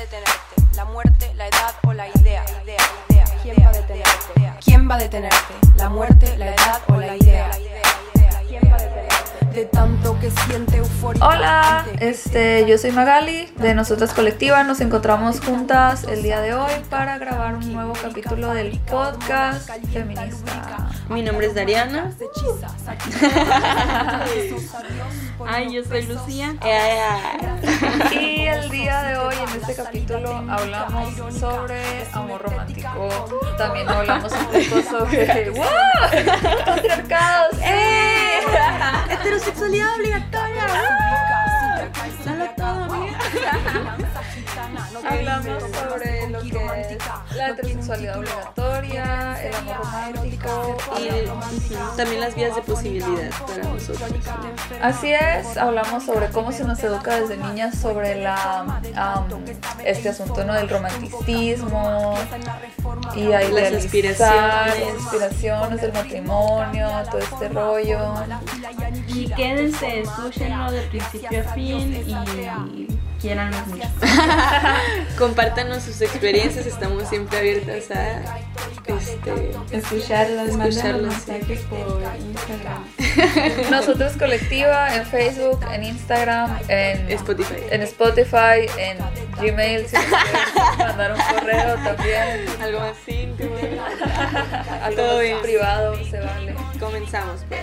detenerte? ¿La muerte, la edad o la idea? idea, idea ¿Quién va a detenerte? ¿Quién va a detenerte? ¿La muerte, la edad o la idea? ¿Quién va a detenerte? De tanto que siente euforia. Hola, este, yo soy Magali de Nosotras Colectiva. Nos encontramos juntas el día de hoy para grabar un nuevo capítulo del podcast feminista. Mi nombre es Dariana. Ay, yo soy Lucía. Y el día de hoy en este capítulo hablamos sobre amor romántico. También hablamos un poco sobre ¡Wow! patriarcados. ¡Eh! Heterosexualidad obligatoria. Solo todo, Hablamos sobre que es la heterosexualidad obligatoria, el amor romántico Y también las vías de posibilidad para nosotros. Así es, hablamos sobre cómo se nos educa desde niñas sobre la am, este asunto ¿no? del romanticismo y a Las aspiraciones. aspiraciones del matrimonio, todo este rollo. Y quédense, escúchenlo de principio a fin y quierannos mucho. Compártanos sus experiencias, estamos siempre abiertas a este, Escucharlas, Escucharlas, sí. mensajes por Instagram. Nosotros colectiva en Facebook, en Instagram, en Spotify. en Spotify, en Gmail, si mandar un correo también, Algo más íntimo. algo Todo más bien. privado, se vale. Comenzamos pues.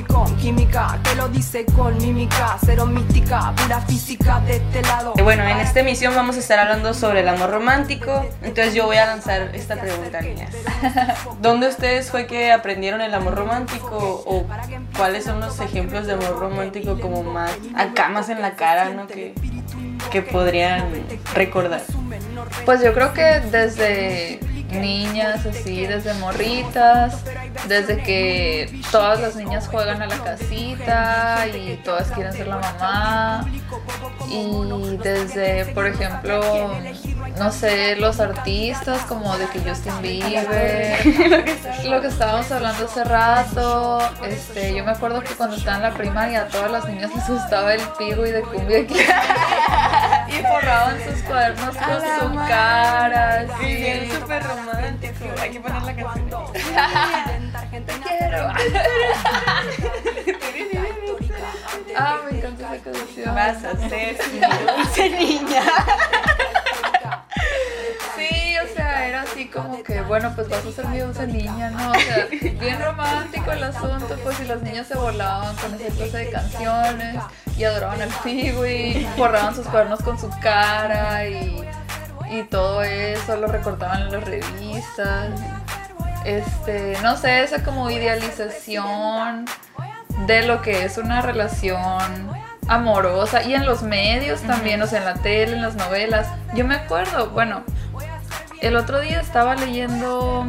Con química, te lo dice con mímica, cero mística, pura física de este lado. Eh, Bueno, en esta emisión vamos a estar hablando sobre el amor romántico. Entonces yo voy a lanzar esta pregunta, niñas. ¿Dónde ustedes fue que aprendieron el amor romántico? ¿O cuáles son los ejemplos de amor romántico como más acá, más en la cara, ¿no? Que, que podrían recordar. Pues yo creo que desde niñas, así, desde morritas, desde que todas las niñas juegan a la casita y todas quieren ser la mamá. Y desde, por ejemplo, no sé, los artistas como de que Justin Bieber, lo que estábamos hablando hace rato, este, yo me acuerdo que cuando estaba en la primaria a todas las niñas les gustaba el pigo y de cumbia. y forraban sus cuadernos con su cara, así. súper romántico. Hay que poner la canción. Te quiero. ah, me encanta esa canción. Vas a ser niña. Era así como que, bueno, pues vas a ser mi dulce niña, ¿no? O sea, bien romántico el asunto, pues y las niñas se volaban con esa clase de canciones y adoraban al y forraban sus cuernos con su cara y, y todo eso, lo recortaban en las revistas. Este, no sé, esa como idealización de lo que es una relación amorosa y en los medios también, o sea, en la tele, en las novelas. Yo me acuerdo, bueno, el otro día estaba leyendo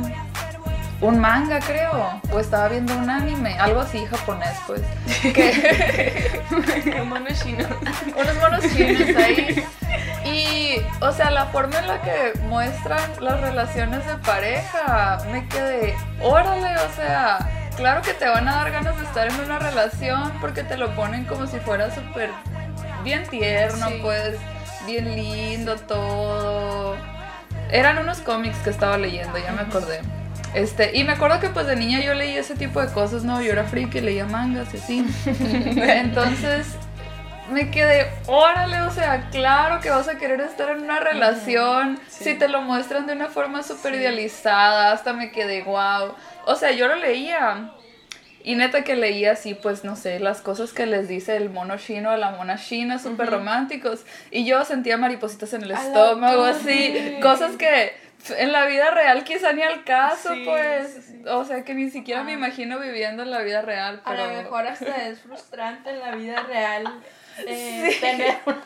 un manga, creo, o estaba viendo un anime, algo así japonés, pues, que Mono chino. unos monos chinos ahí. Y, o sea, la forma en la que muestran las relaciones de pareja, me quedé, órale, o sea, claro que te van a dar ganas de estar en una relación porque te lo ponen como si fuera súper bien tierno, Sí. pues, bien lindo todo. Eran unos cómics que estaba leyendo, ya me acordé. Este, y me acuerdo que pues de niña yo leía ese tipo de cosas, ¿no? Yo era friki, leía mangas y así. Entonces me quedé, órale, o sea, claro que vas a querer estar en una relación sí. si te lo muestran de una forma súper idealizada, hasta me quedé, wow. O sea, yo lo leía y neta que leía así, pues no sé, las cosas que les dice el mono chino a la mona china, súper románticos. Y yo sentía maripositas en el estómago, así, cosas que en la vida real quizá ni al caso, Sí, pues. sí, sí. O sea, que ni siquiera me imagino viviendo en la vida real. A Pero... lo mejor hasta es frustrante en la vida real eh, tener una,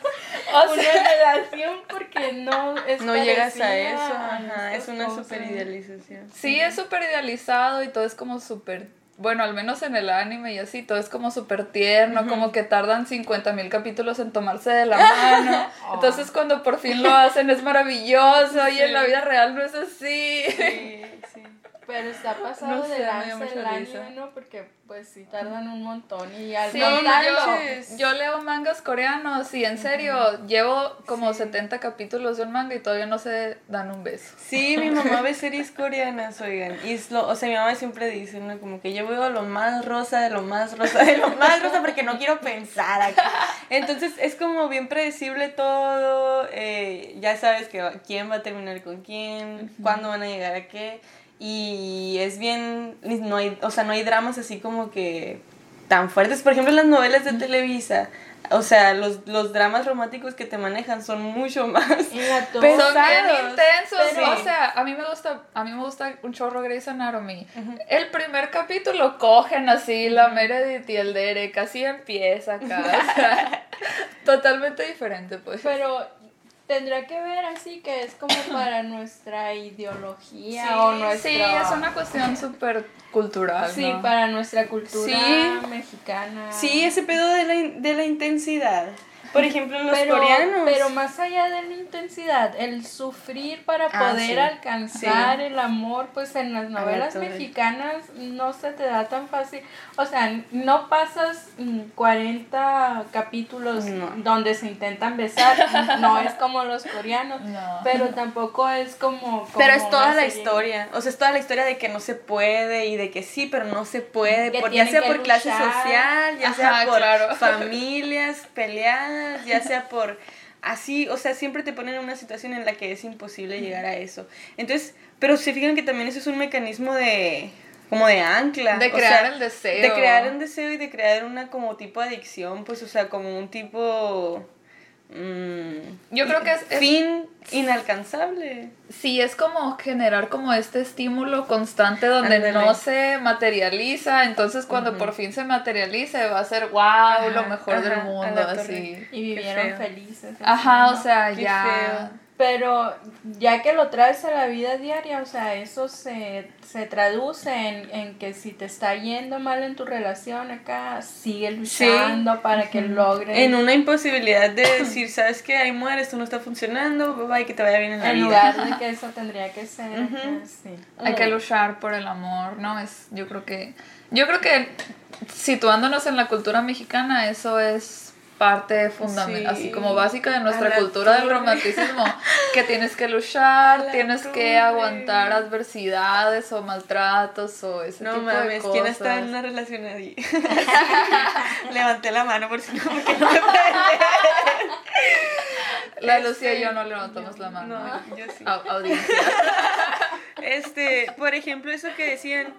O una relación porque no es No llegas a eso, a ajá, es una super idealización. Sí, es súper idealizado y todo es como súper, bueno, al menos en el anime y así, todo es como súper tierno, como que tardan 50 mil capítulos en tomarse de la mano. Entonces cuando por fin lo hacen es maravilloso y en la vida real no es así. Sí, sí. Pero está pasado No de sé, me dio lanza el anime, ¿no? Porque pues sí tardan un montón y al Sí, contarlo- yo, yo leo mangas coreanos y en serio, llevo como 70 capítulos de un manga y todavía no se dan un beso. Sí, mi mamá ve series coreanas, oigan. Y es lo, o sea, mi mamá siempre dice, ¿no? Como que yo veo lo más rosa, de lo más rosa, de lo más rosa, porque no quiero pensar acá. Entonces es como bien predecible todo. eh, ya sabes que va- quién va a terminar con quién, cuándo van a llegar a qué. Y es bien. No hay, o sea, no hay dramas así como que tan fuertes. Por ejemplo, las novelas de Televisa. O sea, los, los dramas románticos que te manejan son mucho más. Pero- Son bien Pesados, intensos, pero- o sea, a mí me gusta, a mí me gusta un chorro Grey's Anatomy. El primer capítulo cogen así la Meredith y el Derek, así empieza acá, o sea, totalmente diferente pues. Pero tendrá que ver así que es como para nuestra ideología Sí, o nuestra... sí, es una cuestión súper cultural, Sí, ¿no? para nuestra cultura Sí. mexicana. Sí, ese pedo de la, de la intensidad. Por ejemplo, los pero, coreanos. pero más allá de la intensidad, el sufrir para Ah, poder sí. alcanzar Sí. el amor, pues en las novelas mexicanas no se te da tan fácil. O sea, no pasas mm, 40 capítulos No. donde se intentan besar, no es como los coreanos, No. pero tampoco es como... Pero es toda la serie. historia. O sea, es toda la historia de que no se puede y de que sí, pero no se puede. Por, ya sea por clase social, ya Ajá, sea por claro. familias ya sea por así. O sea, siempre te ponen en una situación en la que es imposible llegar a eso. Entonces, pero se fijan que también eso es un mecanismo de como de ancla. De o crear sea, el deseo. De crear un deseo y de crear una como tipo adicción, pues, o sea, como un tipo... mm, Yo creo que es- es- Fin inalcanzable. Sí, es como generar como este estímulo constante donde no se materializa, entonces cuando por fin se materialice va a ser wow, lo mejor del ajá, mundo, así. Y vivieron felices. Ajá, o sea, Qué ya. feo. Pero ya que lo traes a la vida diaria, o sea, eso se, se traduce en, en que si te está yendo mal en tu relación acá, sigue luchando para que logres. En una imposibilidad de decir, ¿sabes qué? Ahí mueres, esto no está funcionando, bye bye, que te vaya bien en la En vida. lugar de que eso tendría que ser. Ujú. acá, sí. Hay que luchar por el amor, ¿no? Es, yo creo que, yo creo que situándonos en la cultura mexicana, eso es parte fundamental, Sí. así como básica de nuestra A cultura del romanticismo, que tienes que luchar, tienes torre. que aguantar adversidades o maltratos o ese No tipo de mames, cosas. ¿quién está en una relación ahí? Levanté la mano por si no, porque no me La Este, Lucía y yo no levantamos la mano. No, yo sí. Au- audiencia. Este, por ejemplo, eso que decían,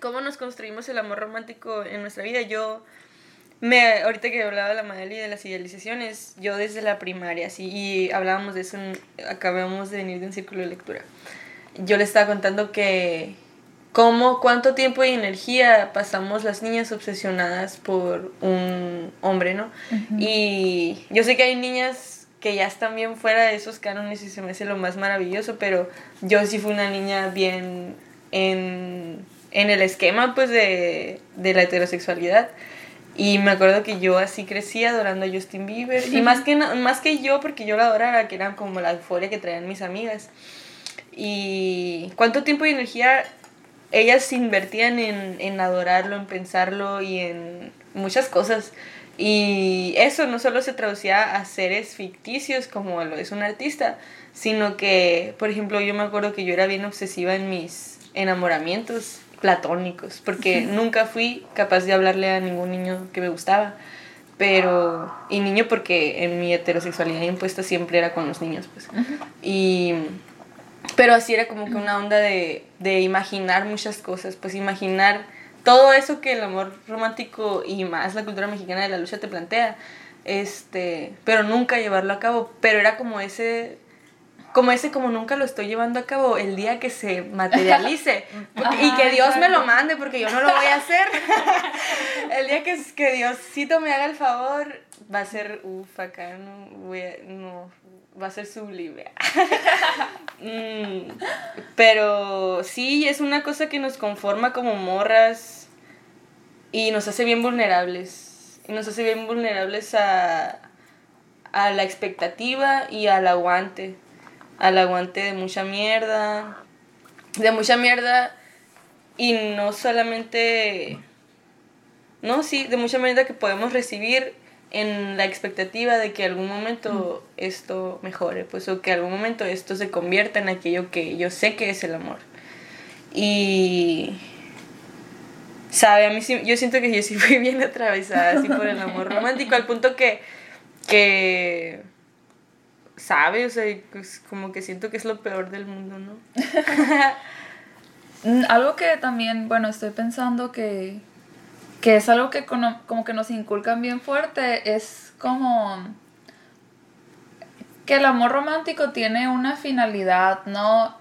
cómo nos construimos el amor romántico en nuestra vida. Yo, me, ahorita que hablaba de la Madeli y de las idealizaciones, yo desde la primaria, sí, y hablábamos de eso, en- acabamos de venir de un círculo de lectura. Yo le estaba contando que cómo, cuánto tiempo y energía pasamos las niñas obsesionadas por un hombre, ¿no? Y yo sé que hay niñas que ya están bien fuera de esos cánones y se me hace lo más maravilloso, pero yo sí fui una niña bien en, en el esquema pues de, de la heterosexualidad. Y me acuerdo que yo así crecí adorando a Justin Bieber. Y más que, más que yo, porque yo la adoraba, que era como la euforia que traían mis amigas. Y cuánto tiempo y energía ellas invertían en, en adorarlo, en pensarlo y en muchas cosas. Y eso no solo se traducía a seres ficticios como lo es un artista, sino que, por ejemplo, yo me acuerdo que yo era bien obsesiva en mis enamoramientos platónicos, porque nunca fui capaz de hablarle a ningún niño que me gustaba. Pero, y niño porque en mi heterosexualidad impuesta siempre era con los niños, pues. Y, pero así era como que una onda de, de imaginar muchas cosas, pues imaginar todo eso que el amor romántico y más la cultura mexicana de la lucha te plantea, este, pero nunca llevarlo a cabo, pero era como ese como ese como nunca lo estoy llevando a cabo el día que se materialice. Porque- y que Dios me lo mande porque yo no lo voy a hacer. El día que, que Diosito me haga el favor va a ser uff acá no voy a- no va a ser sublime. Mm, pero sí es una cosa que nos conforma como morras y nos hace bien vulnerables. Y nos hace bien vulnerables a a la expectativa y al aguante al aguante de mucha mierda de mucha mierda y no solamente, no, sí, de mucha manera que podemos recibir en la expectativa de que algún momento esto mejore, pues, o que algún momento esto se convierta en aquello que yo sé que es el amor. Y, sabe, a mí sí, yo siento que yo sí fui bien atravesada así por el amor romántico, al punto que, que, sabe, o sea, pues, como que siento que es lo peor del mundo, ¿no? Mm, Algo que también, bueno, estoy pensando que, que es algo que como que nos inculcan bien fuerte, es como que el amor romántico tiene una finalidad, ¿no?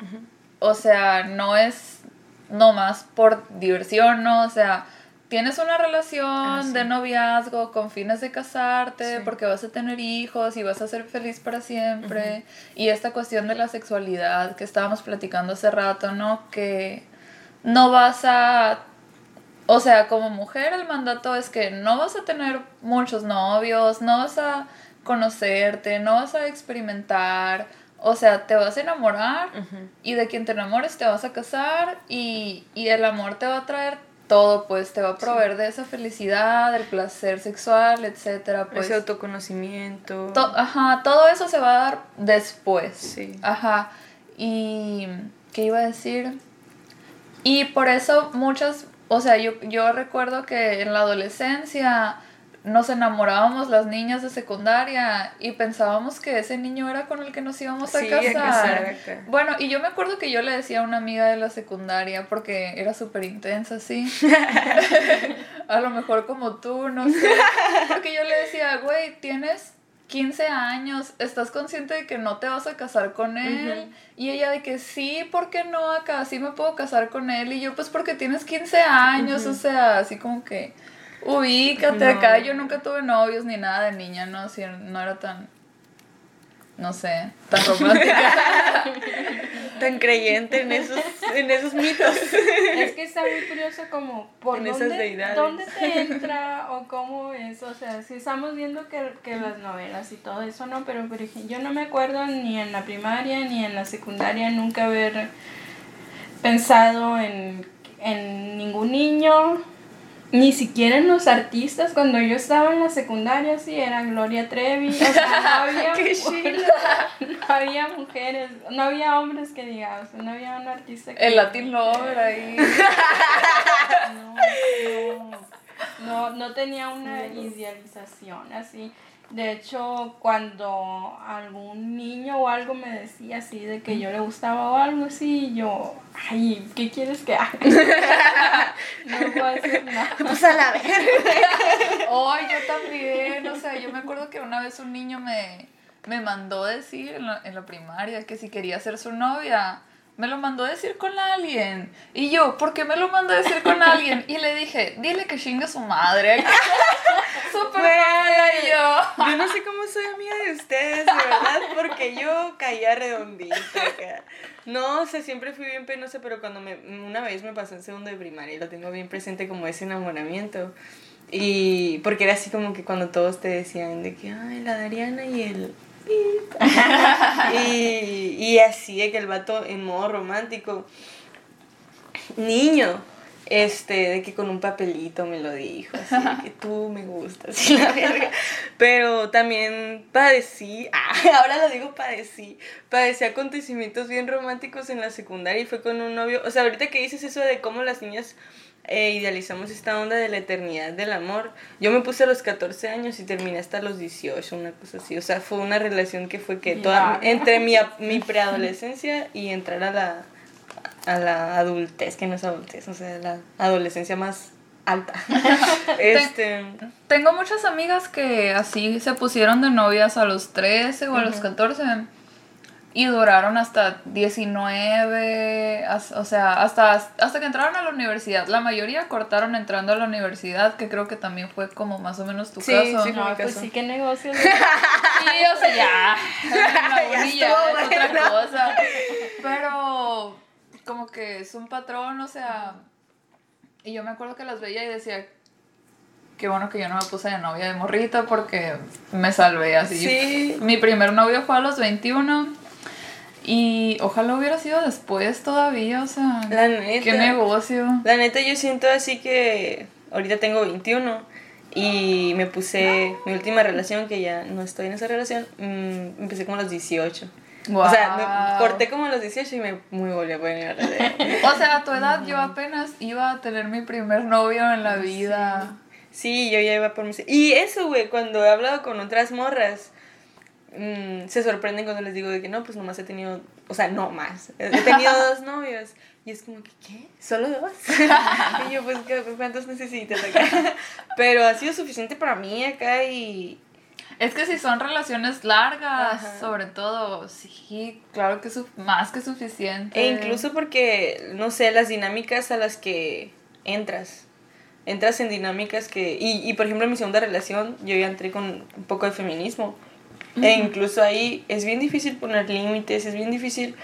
O sea, no es nomás por diversión, ¿no? O sea, tienes una relación Ah, sí. de noviazgo con fines de casarte, Sí. porque vas a tener hijos y vas a ser feliz para siempre. Y esta cuestión de la sexualidad que estábamos platicando hace rato, ¿no? Que no vas a... O sea, como mujer el mandato es que no vas a tener muchos novios, no vas a conocerte, no vas a experimentar, o sea, te vas a enamorar y de quien te enamores te vas a casar y, y el amor te va a traer todo, pues te va a proveer de esa felicidad, del placer sexual, etcétera, pues Ese autoconocimiento. to- ajá, todo eso se va a dar después. Sí. Ajá. Y ¿qué iba a decir? Y por eso muchas, o sea, yo, yo recuerdo que en la adolescencia nos enamorábamos las niñas de secundaria y pensábamos que ese niño era con el que nos íbamos a Sí, casar. Bueno, y yo me acuerdo que yo le decía a una amiga de la secundaria porque era súper intensa, sí. a lo mejor como tú, no sé. Porque yo le decía, güey, tienes 15 años, ¿estás consciente de que no te vas a casar con él? Y ella de que sí, ¿por qué no acá? Sí me puedo casar con él. Y yo, pues porque tienes 15 años, o sea, así como que ubícate No. acá. Yo nunca tuve novios ni nada de niña, ¿no? Así, no era tan, no sé, tan romántica. Tan creyente en esos, en esos mitos. Es que está muy curioso como por En esas dónde, deidades. dónde te entra o cómo es, o sea, si estamos viendo que, que las novelas y todo eso, no, pero por ejemplo, yo no me acuerdo ni en la primaria ni en la secundaria nunca haber pensado en, en ningún niño, ni siquiera en los artistas, cuando yo estaba en la secundaria, sí, era Gloria Trevi, o sea, no había, no había mujeres, no había hombres que digamos, no había un artista que... El Latin Lover ahí. No, no, no, no tenía una idealización así. De hecho, cuando algún niño o algo me decía así de que yo le gustaba o algo así, yo, ay, ¿qué quieres que haga? no puedo hacer nada. Pues a la verga. Ay, yo también. O sea, yo me acuerdo que una vez un niño me, me mandó decir en la, en la primaria que si quería ser su novia, me lo mandó decir con alguien. Y yo, ¿por qué me lo mandó decir con alguien? Y le dije, dile que chingue su madre. Súper mala y yo. Yo no sé cómo soy amiga de ustedes, de verdad, porque yo caía redondita acá. No, o sea, siempre fui bien penosa, pero cuando me, una vez me pasó en segundo de primaria y lo tengo bien presente como ese enamoramiento. Y porque era así como que cuando todos te decían de que, ay, la Dariana y el... pip". y, y así de que el vato en modo romántico, niño, este, de que con un papelito me lo dijo, así que tú me gustas, y la verga. Pero también padecí, ah, ahora lo digo padecí, padecí acontecimientos bien románticos en la secundaria y fue con un novio, o sea, ahorita que dices eso de cómo las niñas eh, idealizamos esta onda de la eternidad del amor, yo me puse a los 14 años y terminé hasta los 18, una cosa así, o sea, fue una relación que fue que toda, entre mi, mi preadolescencia y entrar a la a la adultez, que no es adultez, o sea, la adolescencia más alta. este, Tengo muchas amigas que así se pusieron de novias a los 13 o a los 14 y duraron hasta 19, as- o sea, hasta, hasta que entraron a la universidad. La mayoría cortaron entrando a la universidad, que creo que también fue como más o menos tu Sí, caso. sí, No, mi pues caso. sí, qué negocio. Sí, o sea, ya. La Ya ya es otra cosa. Pero como que es un patrón, o sea. Y yo me acuerdo que las veía y decía. Qué bueno que yo no me puse de novia de morrita porque me salvé así. Sí. Mi primer novio fue a los 21. Y ojalá hubiera sido después todavía, o sea, La neta. qué negocio. La neta, yo siento así que ahorita tengo 21 y me puse mi última relación, que ya no estoy en esa relación, mm, empecé como a los 18. O sea, me corté como a los 18 y me muy volví a poner O sea, a tu edad yo apenas iba a tener mi primer novio en la vida. Sí, yo ya iba por mi... Y eso, güey, cuando he hablado con otras morras, mm, se sorprenden cuando les digo de que no, pues nomás he tenido, o sea, no más, he tenido dos novios. Y es como que, ¿qué? ¿Solo dos? y yo, pues, ¿qué- ¿cuántos necesitas acá? Pero ha sido suficiente para mí acá y... Es que si son relaciones largas, Ajá. sobre todo, sí, claro que es más que suficiente. E incluso porque, no sé, las dinámicas a las que entras. Entras en dinámicas que... Y, y por ejemplo, en mi segunda relación, yo ya entré con un poco de feminismo. E incluso ahí es bien difícil poner límites, es bien difícil...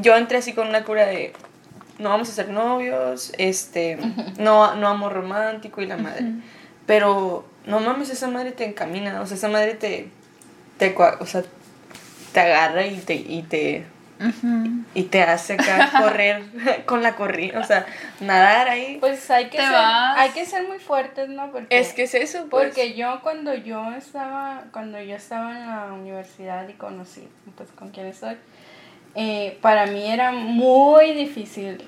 Yo entré así con una cura de... No vamos a ser novios, este... No, no amor romántico y la madre. Pero, no mames, esa madre te encamina, o sea, esa madre te... te o sea, te agarra y te... Y te y te hace acá correr con la corriente, o sea, nadar ahí. Pues hay que, Te ser, vas. hay que ser muy fuertes, ¿no? Porque, es que es eso, pues. porque yo cuando yo estaba, cuando yo estaba en la universidad y conocí pues con quién estoy, eh, para mí era muy difícil.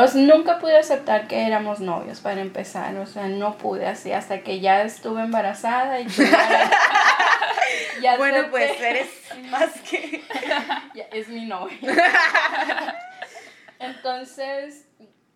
O sea, nunca pude aceptar que éramos novios para empezar, o sea, no pude así hasta que ya estuve embarazada y ya, bueno, acepté- pues eres más que... ya es mi novio. Entonces,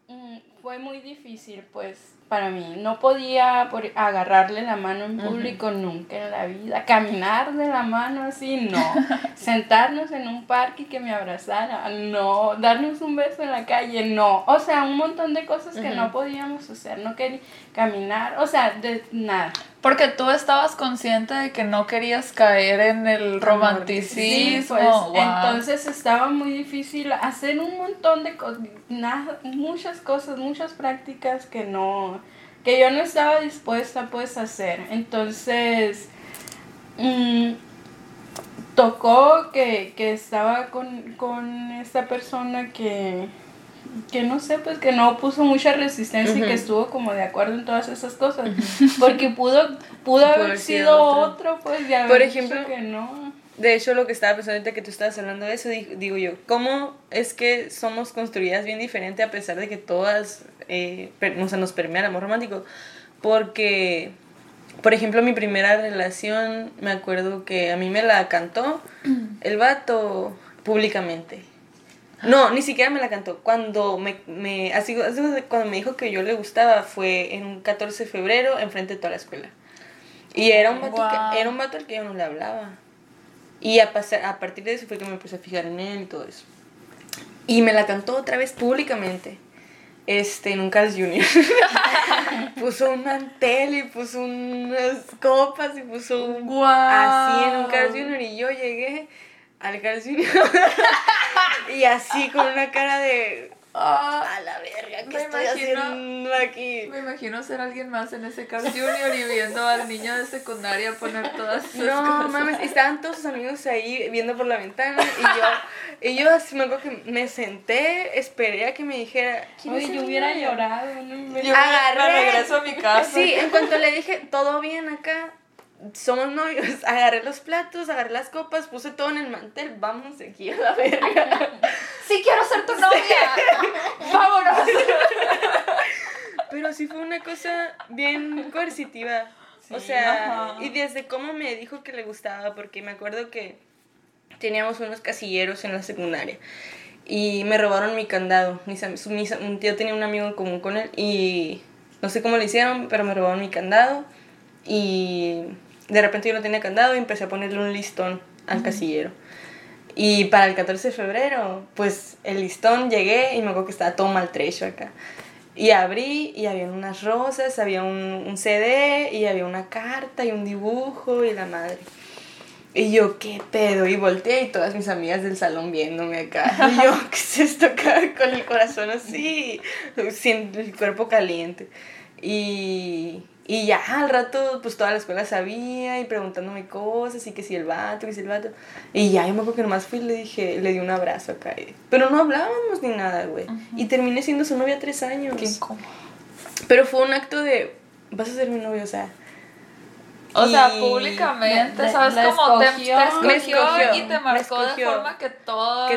mm, fue muy difícil, pues, para mí. No podía por- agarrarle la mano en público nunca en la vida. Caminar de la mano así, no. Sentarnos en un parque y que me abrazara, no. Darnos un beso en la calle, no. O sea, un montón de cosas que no podíamos hacer. No quería caminar, o sea, de nada. Porque tú estabas consciente de que no querías caer en el Sí, romanticismo. pues Guau. entonces estaba muy difícil hacer un montón de cosas, muchas cosas, muchas prácticas que no, que yo no estaba dispuesta pues a hacer. Entonces, mm, tocó que, que estaba con, con esta persona que, que no sé, pues que no puso mucha resistencia y que estuvo como de acuerdo en todas esas cosas. Porque pudo, pudo haber sido otro. otro, pues de haber Por dicho ejemplo, que no. De hecho, lo que estaba pensando ahorita que tú estabas hablando de eso, di- digo yo, ¿cómo es que somos construidas bien diferente a pesar de que todas, eh, per- o sea, nos permea el amor romántico? Porque, por ejemplo, mi primera relación, me acuerdo que a mí me la cantó el vato públicamente. No, ni siquiera me la cantó. Cuando me, me así, cuando me dijo que yo le gustaba fue en un 14 de febrero enfrente de toda la escuela. Y era un vato, Guau. que, era un vato al que yo no le hablaba. Y a, pasar, a partir de eso fue que me empecé a fijar en él y todo eso. Y me la cantó otra vez públicamente. Este, en un Carl's Jr. puso un mantel y puso unas copas y puso un... Guau. Así en un Carl's Jr. Y yo llegué al Jr. y así con una cara de... Ah, A la verga, ¿qué Me estoy imagino- haciendo aquí? me imagino ser alguien más en ese Carl Junior y viendo al niño de secundaria poner todas esas No, cosas. mames, estaban todos sus amigos ahí viendo por la ventana y yo, y yo así me acuerdo que me senté, esperé a que me dijera, ¿quién es Oye, yo hubiera niño?". llorado. no me- Yo Agarré. me regreso a mi casa. Sí, en cuanto le dije, todo bien acá, somos novios, agarré los platos, agarré las copas, puse todo en el mantel, vamos aquí a la verga. Sí quiero ser tu novia. Vámonos. Pero sí fue una cosa bien coercitiva. o sea, ajá. y desde cómo me dijo que le gustaba, porque me acuerdo que teníamos unos casilleros en la secundaria y me robaron mi candado. Mis mis- un tío tenía un amigo en común con él y no sé cómo le hicieron, pero me robaron mi candado y de repente yo no tenía candado y empecé a ponerle un listón al casillero. Y para el 14 de febrero, pues el listón llegué y me acuerdo que estaba todo maltrecho acá. Y abrí y había unas rosas, había un, un CD y había una carta y un dibujo y la madre. Y yo, ¿qué pedo? Y volteé y todas mis amigas del salón viéndome acá. Y yo, ¿qué es esto acá? Con el corazón así, sin el cuerpo caliente. Y, Y ya al rato, pues toda la escuela sabía y preguntándome cosas y que si el vato, que si el vato. Y ya yo me acuerdo que nomás fui y le dije, le di un abrazo acá. y- Pero no hablábamos ni nada, güey. Y terminé siendo su novia tres años. Qué incómodo. Pero fue un acto de, vas a ser mi novio, o sea. O sea, públicamente, la- ¿sabes? la Como te, te escogió. y te marcó de forma que todo Que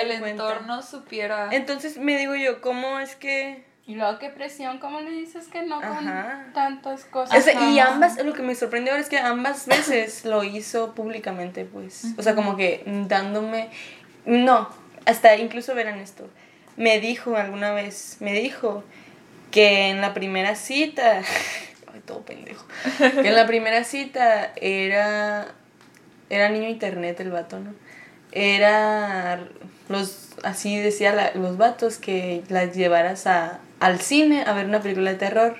el, entorno supiera. Entonces me digo yo, ¿cómo es que Y luego qué presión, ¿cómo le dices que no con Ajá. tantas cosas? y ambas, lo que me sorprendió ahora es que ambas veces lo hizo públicamente, pues. O sea, como que dándome. No, hasta incluso verán esto. Me dijo alguna vez, me dijo que en la primera cita. Ay, todo pendejo. Que en la primera cita era. Era niño internet el vato, ¿no? Era. Los, así decía la- los vatos que las llevaras a, al cine a ver una película de terror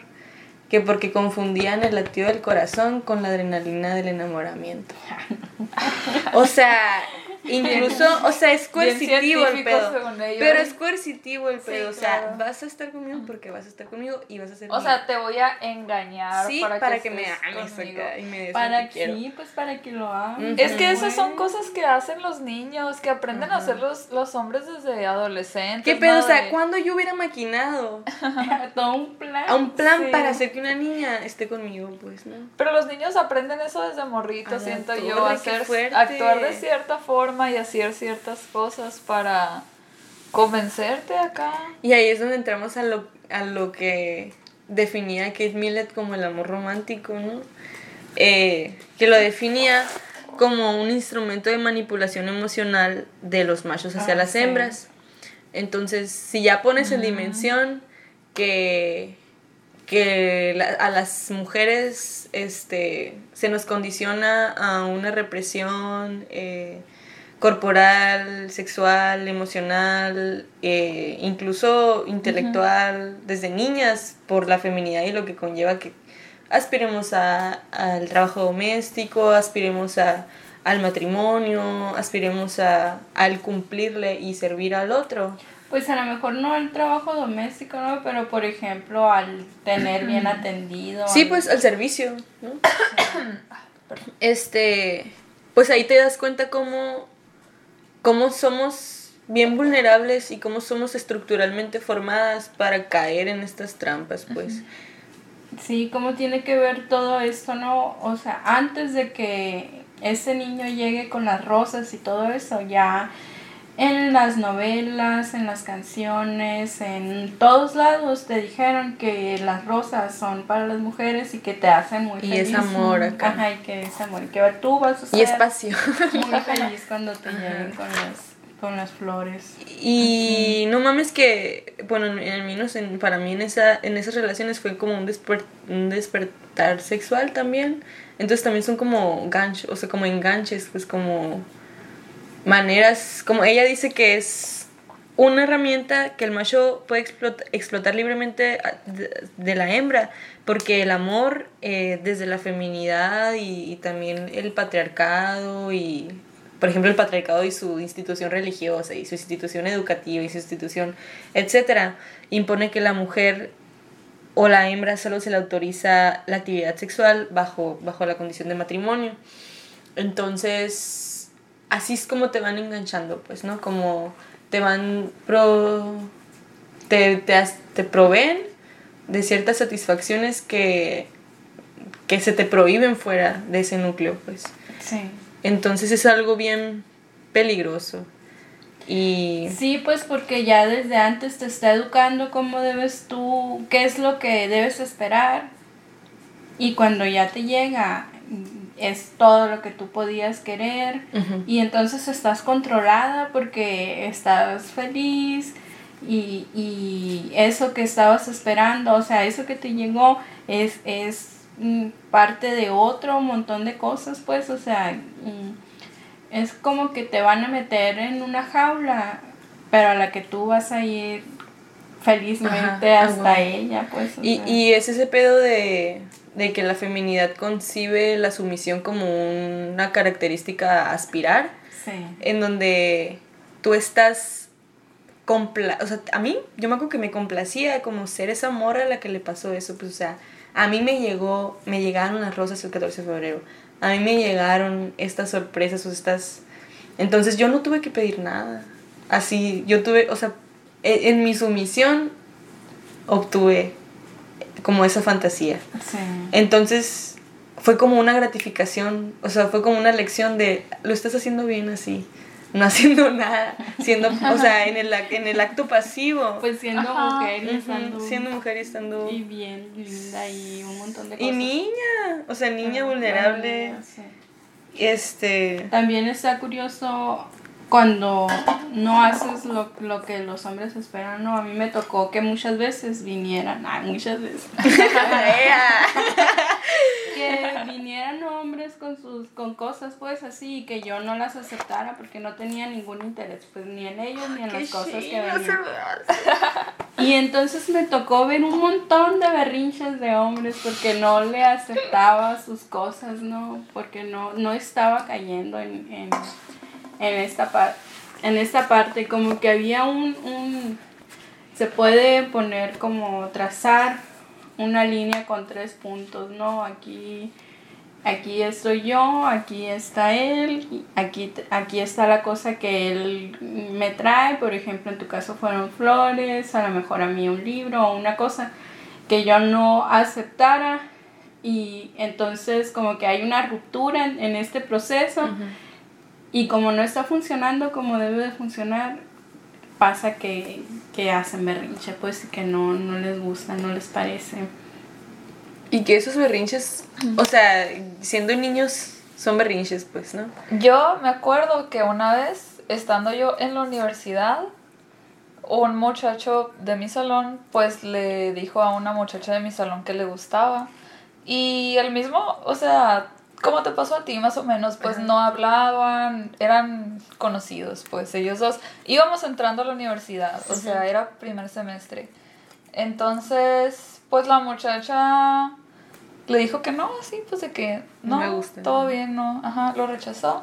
que porque confundían el latido del corazón con la adrenalina del enamoramiento. O sea, incluso, o sea, es coercitivo el pedo. Pero es coercitivo el Sí, pedo, o sea, claro. vas a estar conmigo porque vas a estar conmigo y vas a ser O sea, te voy a engañar sí, para, que, me estés ames acá y me des Para que sí, pues para que lo. Ujú. Es que esas son cosas que hacen los niños, que aprenden a hacer los, los hombres desde adolescentes. ¿Qué pedo? O sea, ¿cuándo yo hubiera maquinado Todo un plan. a un plan Sí. para hacer que una niña esté conmigo? Pues, ¿no? Pero los niños aprenden eso desde morrito, siento yo, hacer, actuar de cierta forma y hacer ciertas cosas para convencerte acá. Y ahí es donde entramos a lo, a lo que definía Kate Millett como el amor romántico, ¿no? Eh, que lo definía como un instrumento de manipulación emocional de los machos hacia Ah, las sí. hembras. Entonces, si ya pones en dimensión que, que la- a las mujeres este, se nos condiciona a una represión eh, corporal, sexual, emocional, eh, incluso intelectual, desde niñas, por la feminidad y lo que conlleva que aspiremos a- al trabajo doméstico, aspiremos a, al matrimonio, aspiremos a, al cumplirle y servir al otro. Pues a lo mejor no el trabajo doméstico, ¿no? Pero por ejemplo, al tener bien atendido. Sí, al- pues al servicio, ¿no? Este, pues ahí te das cuenta cómo, cómo somos bien vulnerables y cómo somos estructuralmente formadas para caer en estas trampas, pues. Sí, cómo tiene que ver todo esto, ¿no? O sea, antes de que ese niño llegue con las rosas y todo eso, ya en las novelas, en las canciones, en todos lados te dijeron que las rosas son para las mujeres y que te hacen muy Y feliz. es amor acá. Ajá, y que es amor, que tú vas a ser Y es pasión. muy feliz cuando te lleguen con las, con las flores. Y no mames que, bueno, en- al menos en, para mí en, esa, en esas relaciones fue como un, desper- un despertar sexual también. Entonces también son como ganchos, o sea, como enganches, pues como maneras, como ella dice que es una herramienta que el macho puede explot- explotar libremente a- de, de la hembra, porque el amor eh, desde la feminidad y, y también el patriarcado y, por ejemplo, el patriarcado y su institución religiosa y su institución educativa y su institución, etcétera, impone que la mujer o la hembra solo se le autoriza la actividad sexual bajo, bajo la condición de matrimonio. Entonces, así es como te van enganchando, pues, ¿no? Como te van pro... te, te, te proveen de ciertas satisfacciones que, que se te prohíben fuera de ese núcleo, pues. Sí. Entonces es algo bien peligroso. Y Sí, pues porque ya desde antes te está educando cómo debes tú, qué es lo que debes esperar. Y cuando ya te llega, es todo lo que tú podías querer. Y entonces estás controlada porque estás feliz. Y, y eso que estabas esperando, o sea, eso que te llegó es, es mm, parte de otro montón de cosas, pues, o sea, mm, es como que te van a meter en una jaula, pero a la que tú vas a ir felizmente Ajá, hasta bueno. ella, pues. Y, sea. y es ese pedo de, de que la feminidad concibe la sumisión como una característica a aspirar, Sí. en donde tú estás compla o sea, a mí, yo me acuerdo que me complacía como ser esa morra a la que le pasó eso, pues, o sea, a mí me llegó, me llegaron las rosas el 14 de febrero, a mí me llegaron estas sorpresas o estas... Entonces yo no tuve que pedir nada. Así, yo tuve, o sea, e, en, mi sumisión obtuve como esa fantasía. Sí. Entonces fue como una gratificación, o sea, fue como una lección de, lo estás haciendo bien así no haciendo nada, siendo, o sea, en el, en el acto pasivo. Pues siendo mujer y estando... siendo mujer y estando... Y bien linda y un montón de cosas. Y niña, o sea, niña vulnerable. Este... También está curioso cuando no haces lo, lo, que los hombres esperan, no, a mí me tocó que muchas veces vinieran, ay, muchas veces. que vinieran hombres con sus con cosas pues así y que yo no las aceptara porque no tenía ningún interés pues ni en ellos ni en las cosas que venían. y entonces me tocó ver un montón de berrinches de hombres porque no le aceptaba sus cosas, no, porque no no estaba cayendo en, en, en esta parte en esta parte como que había un, un se puede poner como trazar una línea con tres puntos, ¿no? Aquí, aquí estoy yo, aquí está él, aquí, aquí está la cosa que él me trae, por ejemplo, en tu caso fueron flores, a lo mejor a mí un libro o una cosa que yo no aceptara y entonces como que hay una ruptura en, este proceso y como no está funcionando como debe de funcionar, pasa que, que hacen berrinche, pues, que no, no les gusta, no les parece. Y que esos berrinches, o sea, siendo niños, son berrinches, pues, ¿no? Yo me acuerdo que una vez, estando yo en la universidad, un muchacho de mi salón, pues le dijo a una muchacha de mi salón que le gustaba. Y el mismo, o sea, ¿Cómo te pasó a ti más o menos? Pues no hablaban, eran conocidos, pues ellos dos. Íbamos entrando a la universidad, o sea, era primer semestre. Entonces, pues la muchacha le dijo que no, sí, pues de que no, me gusta, todo bien, no, ajá, lo rechazó.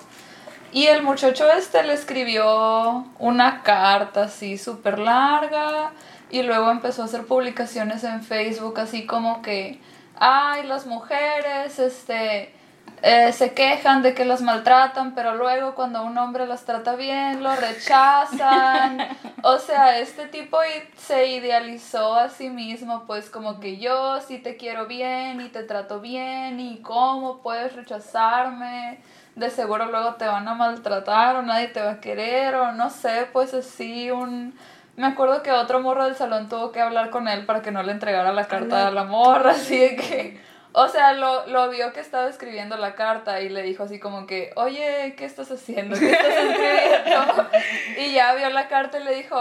Y el muchacho este le escribió una carta así súper larga y luego empezó a hacer publicaciones en Facebook así como que, ay, las mujeres, este eh, se quejan de que los maltratan, pero luego cuando un hombre los trata bien, lo rechazan. o sea, este tipo se idealizó a sí mismo, pues como que yo sí te quiero bien y te trato bien y cómo puedes rechazarme. De seguro luego te van a maltratar o nadie te va a querer o no sé, pues así un... Me acuerdo que otro morro del salón tuvo que hablar con él para que no le entregara la carta a la morra, así de que o sea, lo, lo vio que estaba escribiendo la carta y le dijo así como que, oye, ¿qué estás haciendo? ¿Qué estás escribiendo? y ya vio la carta y le dijo,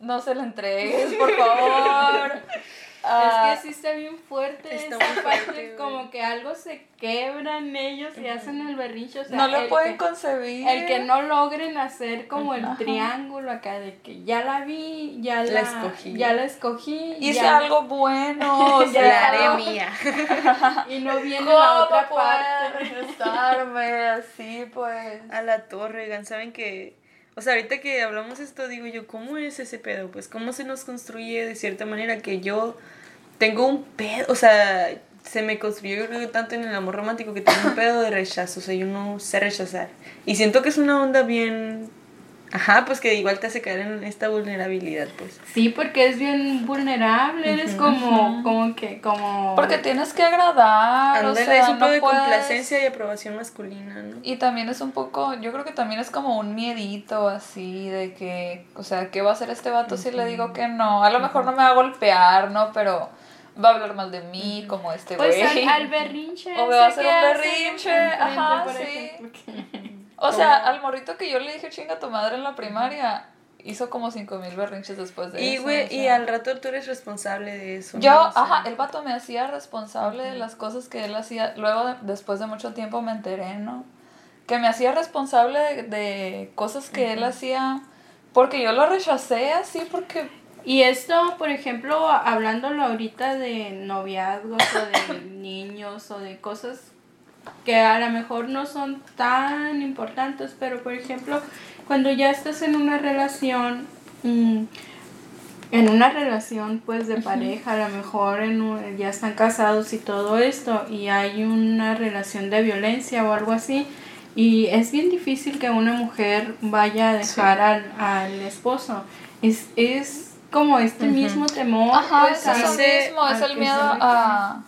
no se la entregues, por favor es que ah, sí está bien fuerte está parte, como que algo se quebra en ellos y hacen el berrincho. no lo pueden concebir. El que no logren hacer como el triángulo acá de que ya la vi, ya la, escogí. Ya la escogí. Hice algo bueno, ya la haré mía. y no viene la otra parte. regresarme así pues. A la torre, ¿saben que o sea, ahorita que hablamos esto, digo yo, ¿cómo es ese pedo? Pues, ¿cómo se nos construye de cierta manera que yo tengo un pedo, o sea, se me construyó tanto en el amor romántico que tengo un pedo de rechazo, o sea, yo no sé rechazar. Y siento que es una onda bien Ajá, pues que igual te hace caer en esta vulnerabilidad, pues. Sí, porque es bien vulnerable, eres como, como que, como... Porque tienes que agradar, o sea, es un poco de complacencia y aprobación masculina, ¿no? Y también es un poco, yo creo que también es como un miedito así, de que, o sea, ¿qué va a hacer este vato si le digo que no? A lo mejor no me va a golpear, ¿no? Pero va a hablar mal de mí, como este güey. Pues al, berrinche. O me va a hacer un berrinche, ajá, sí. O sea, al morrito que yo le dije chinga tu madre en la primaria, hizo como cinco mil berrinches después de y, eso. Güey, Y al rato tú eres responsable de eso. Yo, ajá, el vato me hacía responsable de las cosas que él hacía. Luego, después de mucho tiempo, me enteré, ¿no? Que me hacía responsable de, cosas que él hacía porque yo lo rechacé así, porque... Y esto, por ejemplo, hablándolo ahorita de noviazgos o de niños o de cosas que a lo mejor no son tan importantes, pero por ejemplo, cuando ya estás en una relación, mm, en una relación pues de pareja, a lo mejor en ya están casados y todo esto y hay una relación de violencia o algo así y es bien difícil que una mujer vaya a dejar al, al, esposo. Es, es como este mismo temor. Ajá, pues, es mismo, es el miedo a...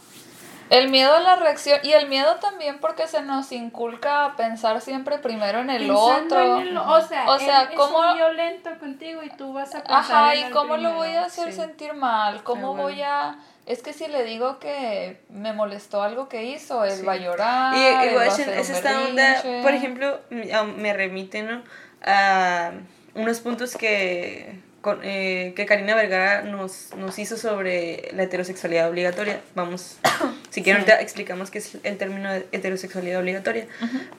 El miedo a la reacción y el miedo también porque se nos inculca a pensar siempre primero en el otro. o sea, o sea ¿cómo, es violento contigo y tú vas a pensar Ajá, y cómo lo voy a hacer sentir mal, cómo voy a es que si le digo que me molestó algo que hizo, él va a llorar. Y igual es esta onda, por ejemplo, me remite, ¿no? A unos puntos que eh, que Karina Vergara nos, nos hizo sobre la heterosexualidad obligatoria. Vamos, si quieren explicamos qué es el término de heterosexualidad obligatoria.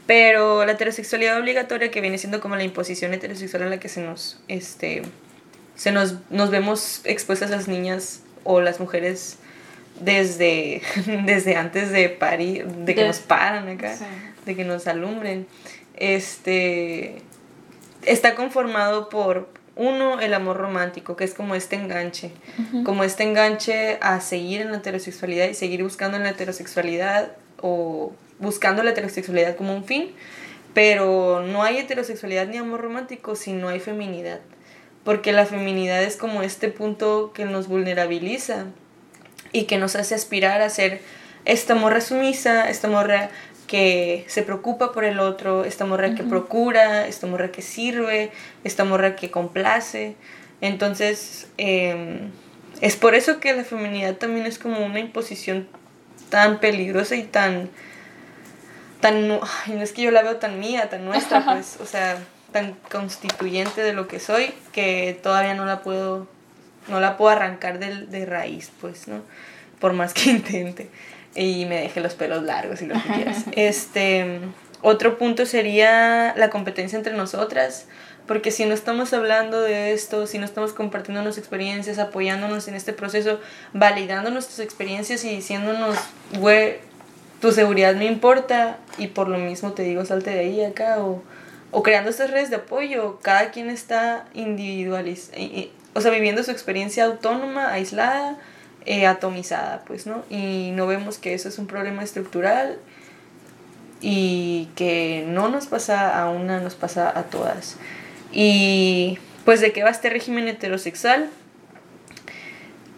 Pero la heterosexualidad obligatoria que viene siendo como la imposición heterosexual a la que se nos, este, se nos, nos vemos expuestas las niñas o las mujeres desde, desde antes de parir, de que nos paran acá, de que nos alumbren. Este, está conformado por uno, el amor romántico, que es como este enganche, como este enganche a seguir en la heterosexualidad y seguir buscando en la heterosexualidad o buscando la heterosexualidad como un fin, pero no hay heterosexualidad ni amor romántico si no hay feminidad, porque la feminidad es como este punto que nos vulnerabiliza y que nos hace aspirar a ser esta morra sumisa, esta morra que se preocupa por el otro, esta morra que procura, esta morra que sirve, esta morra que complace. Entonces, em, es por eso que la feminidad también es como una imposición tan peligrosa y tan... tan no es que yo la veo tan mía, tan nuestra, pues, o sea, tan constituyente de lo que soy, que todavía no la puedo, no la puedo arrancar de, de raíz, pues, ¿no? Por más que intente y me deje los pelos largos y lo que quieras. Este, otro punto sería la competencia entre nosotras, porque si no estamos hablando de esto, si no estamos compartiendo nuestras experiencias, apoyándonos en este proceso, validando nuestras experiencias y diciéndonos, güey, tu seguridad me importa y por lo mismo te digo salte de ahí acá o, o creando estas redes de apoyo, cada quien está individualizado, o sea, viviendo su experiencia autónoma, aislada, eh, atomizada, pues, ¿no? Y no vemos que eso es un problema estructural y que no nos pasa a una, nos pasa a todas. Y pues de qué va este régimen heterosexual.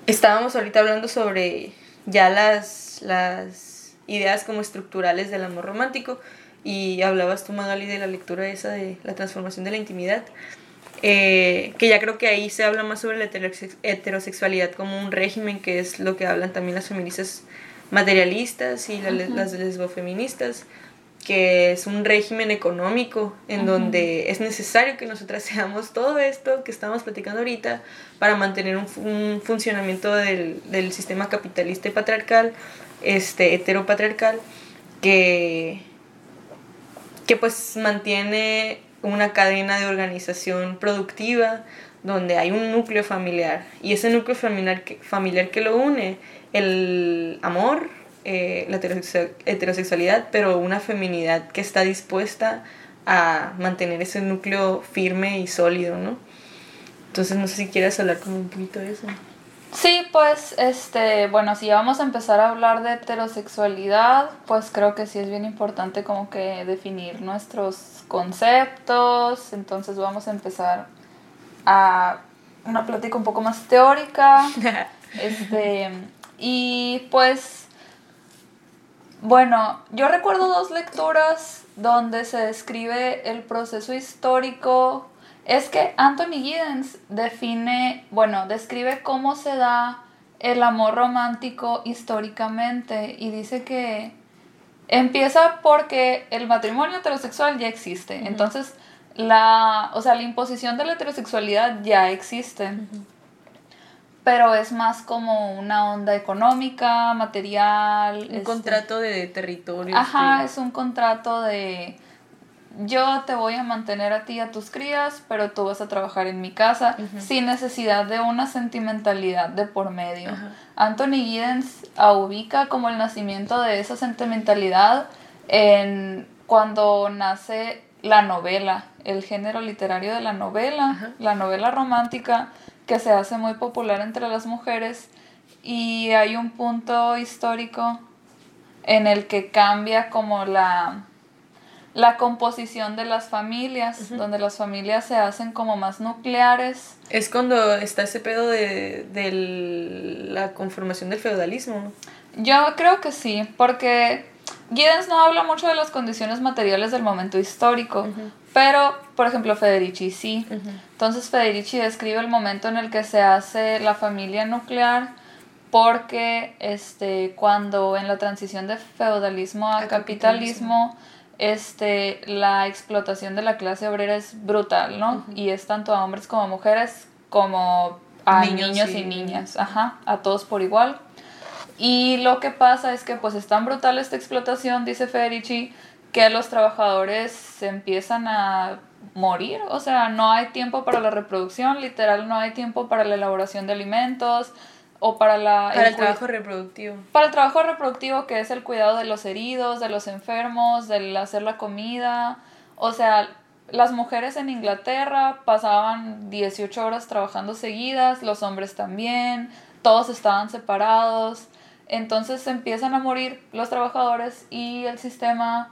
Estábamos ahorita hablando sobre ya las, las ideas como estructurales del amor romántico y hablabas tú Magali de la lectura esa de la transformación de la intimidad. Eh, que ya creo que ahí se habla más sobre la heterosexualidad como un régimen, que es lo que hablan también las feministas materialistas y las lesbofeministas, que es un régimen económico en donde es necesario que nosotras seamos todo esto que estamos platicando ahorita para mantener un, funcionamiento del, del, sistema capitalista y patriarcal, este, heteropatriarcal, que, que pues mantiene una cadena de organización productiva donde hay un núcleo familiar y ese núcleo familiar que, familiar que lo une, el amor, eh, la heterosexualidad, pero una feminidad que está dispuesta a mantener ese núcleo firme y sólido, ¿no? Entonces no sé si quieres hablar como un poquito de eso. Sí, pues, este, bueno, si vamos a empezar a hablar de heterosexualidad, pues creo que sí es bien importante como que definir nuestros conceptos, entonces vamos a empezar a una plática un poco más teórica, este, y pues, bueno, yo recuerdo dos lecturas donde se describe el proceso histórico es que Anthony Giddens define, bueno, describe cómo se da el amor romántico históricamente y dice que empieza porque el matrimonio heterosexual ya existe. Entonces, la, o sea, la imposición de la heterosexualidad ya existe. Pero es más como una onda económica, material. Un este contrato de territorio. Ajá, es un contrato de yo te voy a mantener a ti y a tus crías, pero tú vas a trabajar en mi casa sin necesidad de una sentimentalidad de por medio. Anthony Giddens ubica como el nacimiento de esa sentimentalidad en cuando nace la novela, el género literario de la novela, la novela romántica, que se hace muy popular entre las mujeres y hay un punto histórico en el que cambia como la, la composición de las familias, donde las familias se hacen como más nucleares. Es cuando está ese pedo de, de la conformación del feudalismo. Yo creo que sí, porque Giddens no habla mucho de las condiciones materiales del momento histórico, pero, por ejemplo, Federici sí. Entonces, Federici describe el momento en el que se hace la familia nuclear, porque este, cuando en la transición de feudalismo a, capitalismo, este, la explotación de la clase obrera es brutal, ¿no? Y es tanto a hombres como a mujeres, como a niños, y, niñas, ajá, a todos por igual. Y lo que pasa es que pues es tan brutal esta explotación, dice Federici, que los trabajadores se empiezan a morir, o sea, no hay tiempo para la reproducción, literal no hay tiempo para la elaboración de alimentos o para la para el, trabajo reproductivo. Para el trabajo reproductivo que es el cuidado de los heridos, de los enfermos, del hacer la comida, o sea, las mujeres en Inglaterra pasaban 18 horas trabajando seguidas, los hombres también, todos estaban separados. Entonces se empiezan a morir los trabajadores y el sistema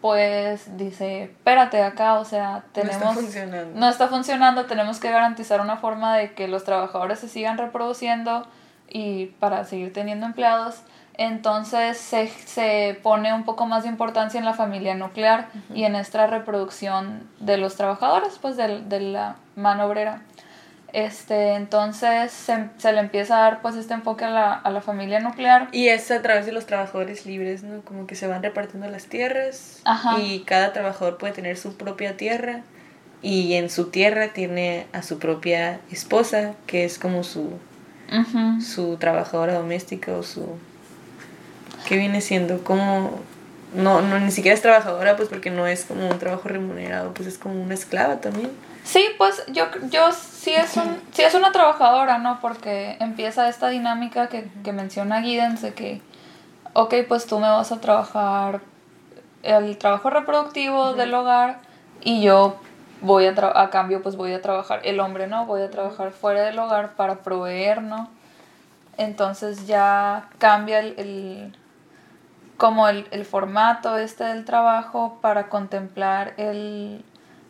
pues dice, espérate acá, o sea, tenemos... No está funcionando. No está funcionando, tenemos que garantizar una forma de que los trabajadores se sigan reproduciendo y para seguir teniendo empleados. Entonces se, se pone un poco más de importancia en la familia nuclear y en esta reproducción de los trabajadores, pues de, de la mano obrera. Este, entonces se, se, le empieza a dar pues este enfoque a la, a la, familia nuclear. Y es a través de los trabajadores libres, ¿no? Como que se van repartiendo las tierras y cada trabajador puede tener su propia tierra y en su tierra tiene a su propia esposa, que es como su, su trabajadora doméstica o su... ¿Qué viene siendo? Como... No, no, ni siquiera es trabajadora, pues porque no es como un trabajo remunerado, pues es como una esclava también. Sí, pues yo, yo sí, es un, sí es una trabajadora, ¿no? Porque empieza esta dinámica que, que menciona Giddens de que, ok, pues tú me vas a trabajar el trabajo reproductivo del hogar y yo voy a, a cambio, pues voy a trabajar, el hombre, ¿no? Voy a trabajar fuera del hogar para proveer, ¿no? Entonces ya cambia el, el como el, el formato este del trabajo para contemplar el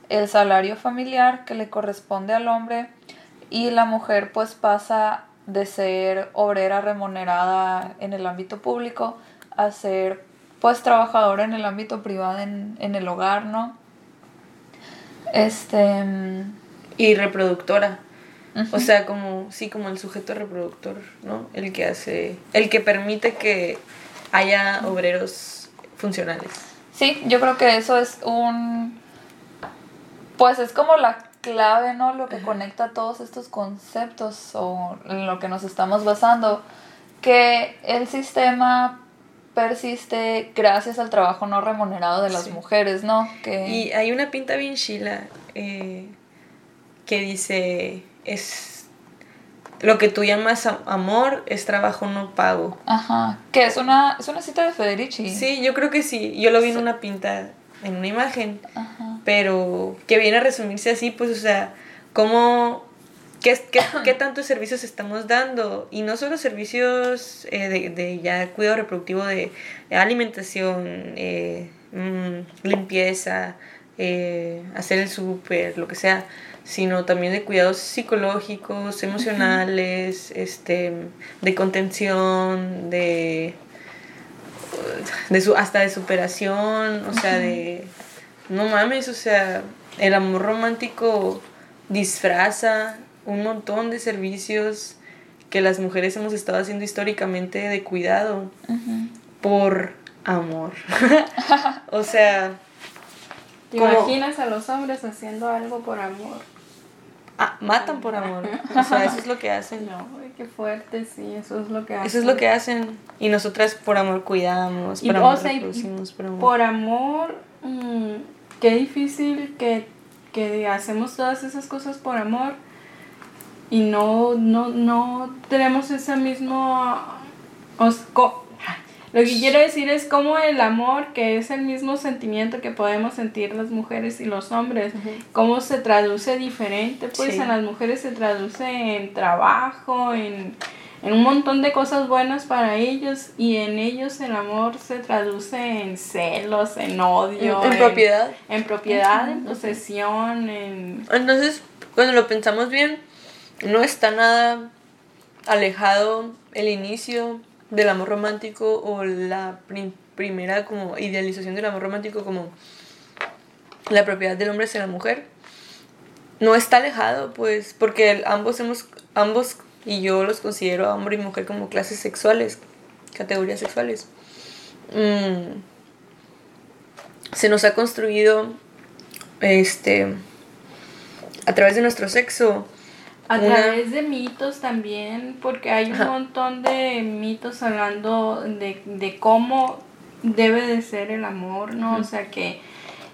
el salario familiar que le corresponde al hombre y la mujer pues pasa de ser obrera remunerada en el ámbito público a ser pues trabajadora en el ámbito privado en, el hogar, ¿no? Este... Y reproductora. O sea, como, sí, como el sujeto reproductor, ¿no? El que hace, el que permite que haya obreros funcionales. Sí, yo creo que eso es un pues es como la clave, ¿no? Lo que conecta todos estos conceptos o en lo que nos estamos basando, que el sistema persiste gracias al trabajo no remunerado de las mujeres, ¿no? Que... Y hay una pinta bien chila eh, que dice, es lo que tú llamas amor es trabajo no pago. Ajá, que es una, es una cita de Federici. Sí, yo creo que sí, yo lo vi en una pinta en una imagen, pero que viene a resumirse así, pues, o sea, cómo, qué, qué, qué tantos servicios estamos dando, y no solo servicios eh, de, de, ya cuidado reproductivo, de, alimentación, eh, mm, limpieza, eh, hacer el súper, lo que sea, sino también de cuidados psicológicos, emocionales, este, de contención, de de su, hasta de superación, o sea, de, no mames, o sea, el amor romántico disfraza un montón de servicios que las mujeres hemos estado haciendo históricamente de cuidado por amor. o sea... ¿Te imaginas a los hombres haciendo algo por amor? Ah, matan por amor. O sea, eso es lo que hacen. No, qué fuerte, sí, eso es lo que hacen. Eso es lo que hacen. Y nosotras por amor cuidamos, por amor reproducimos, por amor. Por amor, mm, qué difícil que, que hacemos todas esas cosas por amor y no, no, no tenemos esa misma... Lo que quiero decir es cómo el amor, que es el mismo sentimiento que podemos sentir las mujeres y los hombres, cómo se traduce diferente, pues Sí. en las mujeres se traduce en trabajo, en, en un montón de cosas buenas para ellos y en ellos el amor se traduce en celos, en odio, En propiedad. en propiedad, en posesión, en... Entonces, cuando lo pensamos bien, no está nada alejado el inicio del amor romántico o la prim- primera como idealización del amor romántico como la propiedad del hombre hacia la mujer. No está alejado, pues, porque ambos hemos, ambos, y yo los considero a hombre y mujer como clases sexuales, categorías sexuales. Mm, se nos ha construido, este, a través de nuestro sexo. A una- través de mitos también, porque hay un Ajá. montón de mitos hablando de, de cómo debe de ser el amor, ¿no? O sea, que,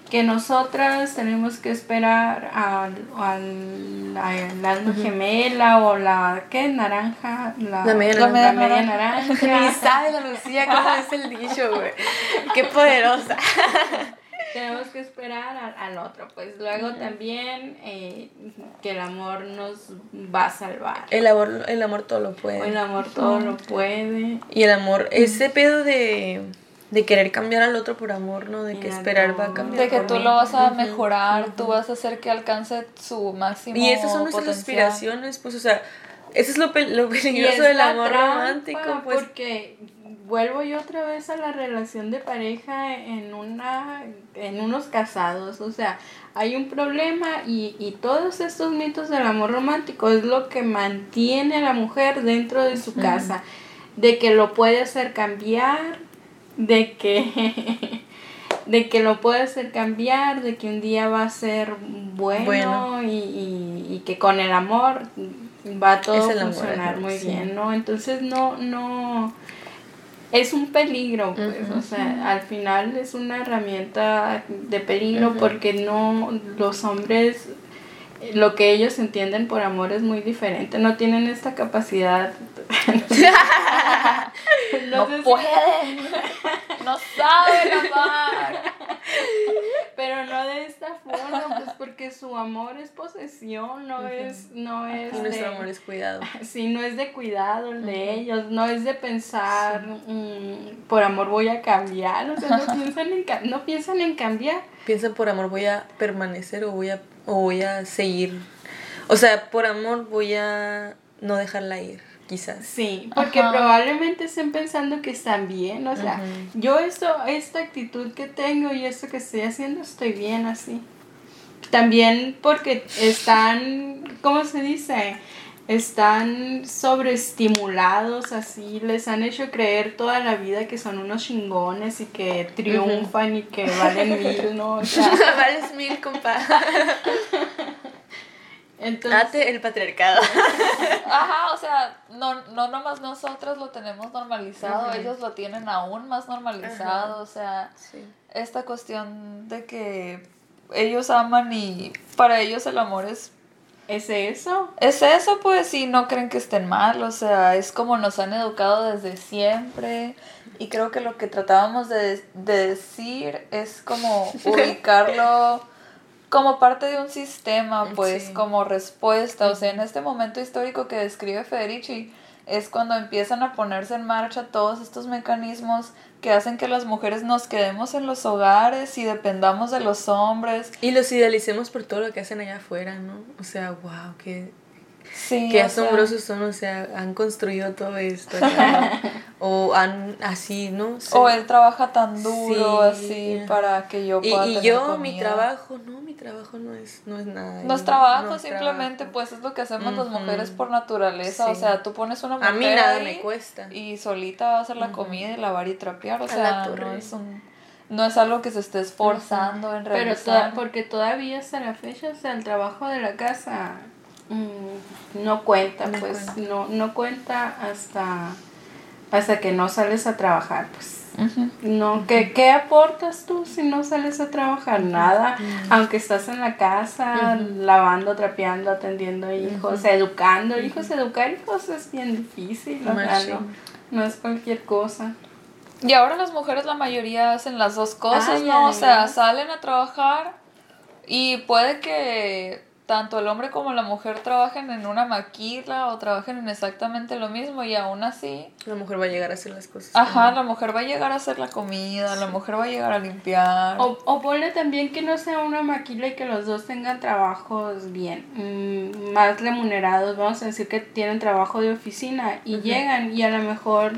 que nosotras tenemos que esperar al, al, al alma gemela o la, ¿qué? Naranja. La, La media la naranja. media naranja. Ni sabe la Lucía cómo es el dicho, güey. Qué poderosa. tenemos que esperar al, al otro. Pues luego también eh, que el amor nos va a salvar. El amor, el amor todo lo puede. El amor todo lo puede. Y el amor, ese pedo de, de querer cambiar al otro por amor, ¿no? De que Mira, esperar va a cambiar. De que por tú mí. lo vas a mejorar, tú vas a hacer que alcance su máximo Y esas son nuestras potencial. aspiraciones, pues, o sea, eso es lo, pe- lo Y peligroso es del la amor trampa, romántico, pues. Porque vuelvo yo otra vez a la relación de pareja en una en unos casados, o sea, hay un problema y, y todos estos mitos del amor romántico es lo que mantiene a la mujer dentro de su casa, de que lo puede hacer cambiar, de que de que lo puede hacer cambiar, de que un día va a ser bueno, Bueno. Y, y, y que con el amor va a todo amor, funcionar muy sí. bien, ¿no? Entonces no, no, es un peligro, pues, o sea, al final es una herramienta de peligro porque no, los hombres, lo que ellos entienden por amor es muy diferente, no tienen esta capacidad. No si- pueden, no saben amar. Pero no de esta forma, pues porque su amor es posesión, no es, no es nuestro de- amor es cuidado. Sí, no es de cuidado el de ellos, no es de pensar, mm, por amor voy a cambiar, o sea, no piensan en, no piensan en cambiar. Piensa por amor voy a permanecer o voy a, o voy a seguir. O sea, por amor voy a no dejarla ir, quizás. Sí, porque Ajá. probablemente estén pensando que están bien, o sea, yo esto, esta actitud que tengo y esto que estoy haciendo, estoy bien así. También porque están, ¿cómo se dice? Están sobreestimulados así, les han hecho creer toda la vida que son unos chingones y que triunfan y que valen mil, ¿no? O sea, Vales mil, compa. entonces... Date el patriarcado. Ajá, o sea, no, no nomás nosotras lo tenemos normalizado, ellos lo tienen aún más normalizado, o sea, Sí. esta cuestión de que ellos aman y para ellos el amor es ¿Es eso? Es eso, pues, y no creen que estén mal, o sea, es como nos han educado desde siempre. Y creo que lo que tratábamos de, de decir es como ubicarlo como parte de un sistema, pues, Sí. como respuesta. O sea, en este momento histórico que describe Federici, es cuando empiezan a ponerse en marcha todos estos mecanismos que hacen que las mujeres nos quedemos en los hogares y dependamos de los hombres. Y los idealicemos por todo lo que hacen allá afuera, ¿no? O sea, wow, qué, Sí, qué o sea, asombrosos son, o sea, han construido todo esto. o han, así, ¿no? Sí. O él trabaja tan duro Sí. así para que yo Y, pueda y tener yo, mi trabajo, no, mi trabajo no es, no es nada. No es yo- trabajo, no simplemente trabajo. pues es lo que hacemos las mujeres por naturaleza. O sea, tú pones una mujer A mí nada ahí me cuesta. Y solita va a hacer la comida y lavar y trapear. O sea, no es un no es algo que se esté esforzando en Pero realizar. toda- porque todavía hasta la fecha, o sea, el trabajo de la casa mm, no cuenta, No pues cuenta. no no cuenta hasta hasta que no sales a trabajar, pues. No, ¿qué, ¿qué aportas tú si no sales a trabajar? Nada, aunque estás en la casa, lavando, trapeando, atendiendo hijos, educando hijos, educar hijos es bien difícil, o sea, Machín. no, no es cualquier cosa. Y ahora las mujeres, la mayoría hacen las dos cosas, Ay, ¿no? O sea, salen a trabajar y puede que tanto el hombre como la mujer trabajen en una maquila o trabajen en exactamente lo mismo y aún así, La mujer va a llegar a hacer las cosas. ajá, la mujer va a llegar a hacer la comida, la mujer va a llegar a limpiar. O, o ponle también que no sea una maquila y que los dos tengan trabajos bien, mm, más remunerados, vamos a decir que tienen trabajo de oficina y llegan y a lo mejor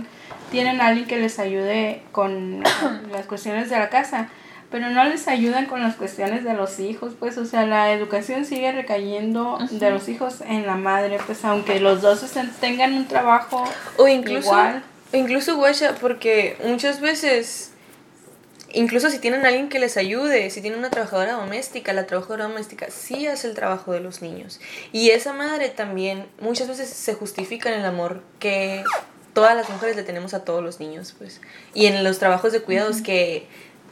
tienen a alguien que les ayude con las cuestiones de la casa, pero no les ayudan con las cuestiones de los hijos, pues, o sea, la educación sigue recayendo de los hijos en la madre, pues, aunque los dos estén- tengan un trabajo O incluso, igual. o incluso, guacha, porque muchas veces, incluso si tienen alguien que les ayude, si tienen una trabajadora doméstica, la trabajadora doméstica sí hace el trabajo de los niños. Y esa madre también muchas veces se justifica en el amor que todas las mujeres le tenemos a todos los niños, pues. Y en los trabajos de cuidados que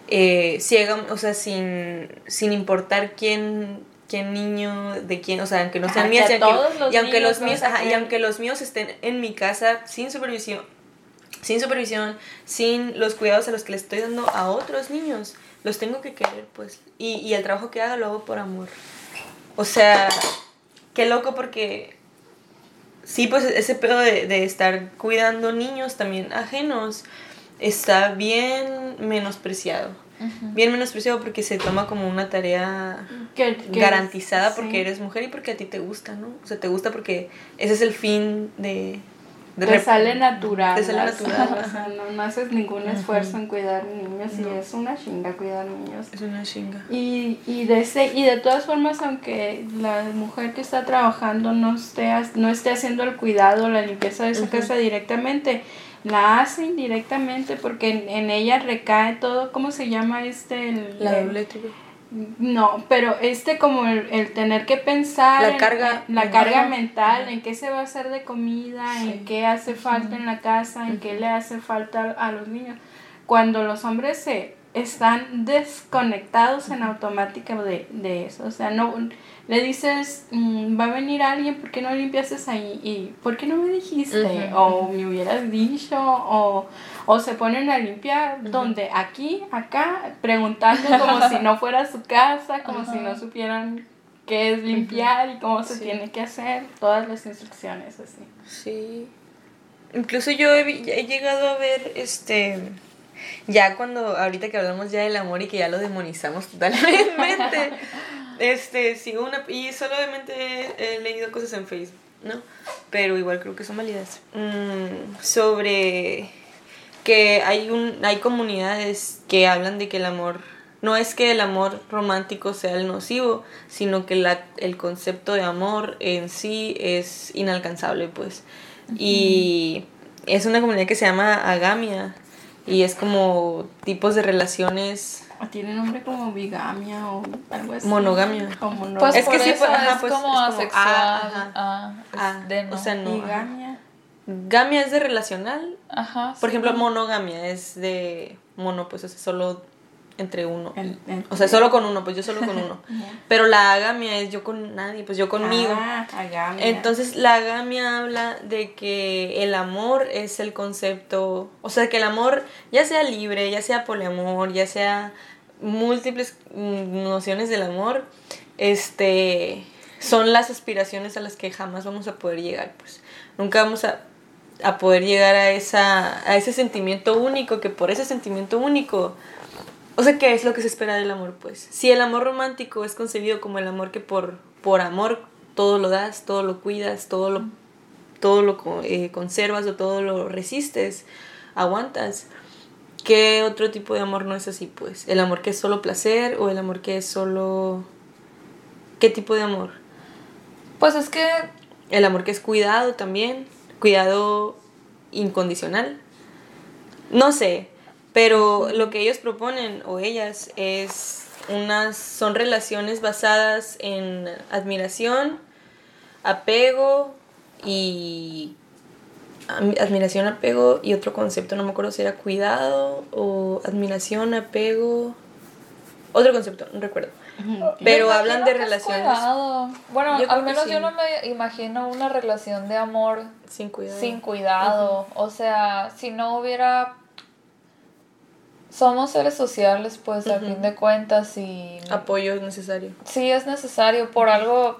eh, ciegan, o sea, sin, sin importar quién quién niño, de quién, o sea, aunque no sean mías, y aunque, los y aunque niños los míos, ajá, y aunque los míos estén en mi casa sin supervisión, sin supervisión, sin los cuidados a los que les estoy dando a otros niños, los tengo que querer, pues. Y, y el trabajo que haga lo hago por amor. O sea, qué loco porque sí, pues ese pedo de, de estar cuidando niños también ajenos está bien menospreciado. Bien menospreciado porque se toma como una tarea garantizada porque eres mujer y porque a ti te gusta, ¿no? O sea, te gusta porque ese es el fin de... de Te sale natural. Te sale o natural, sea, ajá. no, no haces ningún esfuerzo en cuidar niños y es una chinga cuidar niños. Es una chinga. Y, y, de ese, y de todas formas, aunque la mujer que está trabajando no esté, no esté haciendo el cuidado, la limpieza de esa casa directamente, la hace indirectamente porque en, en ella recae todo, ¿cómo se llama este? El, La doble tribu. no, pero este como el, el tener que pensar La carga en la mental. carga mental, en qué se va a hacer de comida, en qué hace falta en la casa, en qué le hace falta a los niños. Cuando los hombres se están desconectados en automática de, de eso, o sea, no le dices, mm, va a venir alguien, ¿por qué no limpiaste ahí? ¿Y por qué no me dijiste? O me hubieras dicho, o, o se ponen a limpiar, donde aquí, acá, preguntando como si no fuera su casa, como si no supieran qué es limpiar y cómo se Sí. tiene que hacer, todas las instrucciones así. Sí. Incluso yo he, he llegado a ver, este, ya cuando, ahorita que hablamos ya del amor y que ya lo demonizamos totalmente, este, sigo una, y solamente he, he leído cosas en Facebook, ¿no? Pero igual creo que son válidas. Mm, sobre que hay, un, hay comunidades que hablan de que el amor, no es que el amor romántico sea el nocivo, sino que la, el concepto de amor en sí es inalcanzable, pues. Y es una comunidad que se llama agamia y es como tipos de relaciones tiene nombre como bigamia o algo así. Monogamia. O mono- Pues Es que por eso pues, ajá, es pues, como es como, asexual. ah, ah, Ah, de no. o sea, no. bigamia. Gamia es de relacional. Ajá. Por sí. ejemplo, monogamia es de mono, pues es solo entre uno. O sea, solo con uno, pues yo solo con uno. Pero la agamia es yo con nadie, pues yo conmigo. Ah, agamia. Entonces la agamia habla de que el amor es el concepto, o sea, que el amor ya sea libre, ya sea poliamor, ya sea múltiples mm, nociones del amor, este, son las aspiraciones a las que jamás vamos a poder llegar, pues nunca vamos a, a poder llegar a, esa, a ese sentimiento único, que por ese sentimiento único o sea, ¿qué es lo que se espera del amor? Pues si el amor romántico es concebido como el amor que por, por amor todo lo das, todo lo cuidas, todo lo, todo lo eh, conservas o todo lo resistes, aguantas. ¿Qué otro tipo de amor no es así? Pues el amor que es solo placer o el amor que es solo... ¿Qué tipo de amor? Pues es que El amor que es cuidado también, cuidado incondicional. No sé, pero lo que ellos proponen o ellas es unas son relaciones basadas en admiración, apego y admiración, apego y otro concepto, no me acuerdo si era cuidado o admiración, apego, otro concepto, no recuerdo. Pero me hablan de relaciones cuidado. Bueno, Yo al menos sí. yo no me imagino una relación de amor sin cuidado. sin cuidado. O sea, si no hubiera. somos seres sociales, pues al fin de cuentas, y Apoyo es necesario. sí es necesario, por algo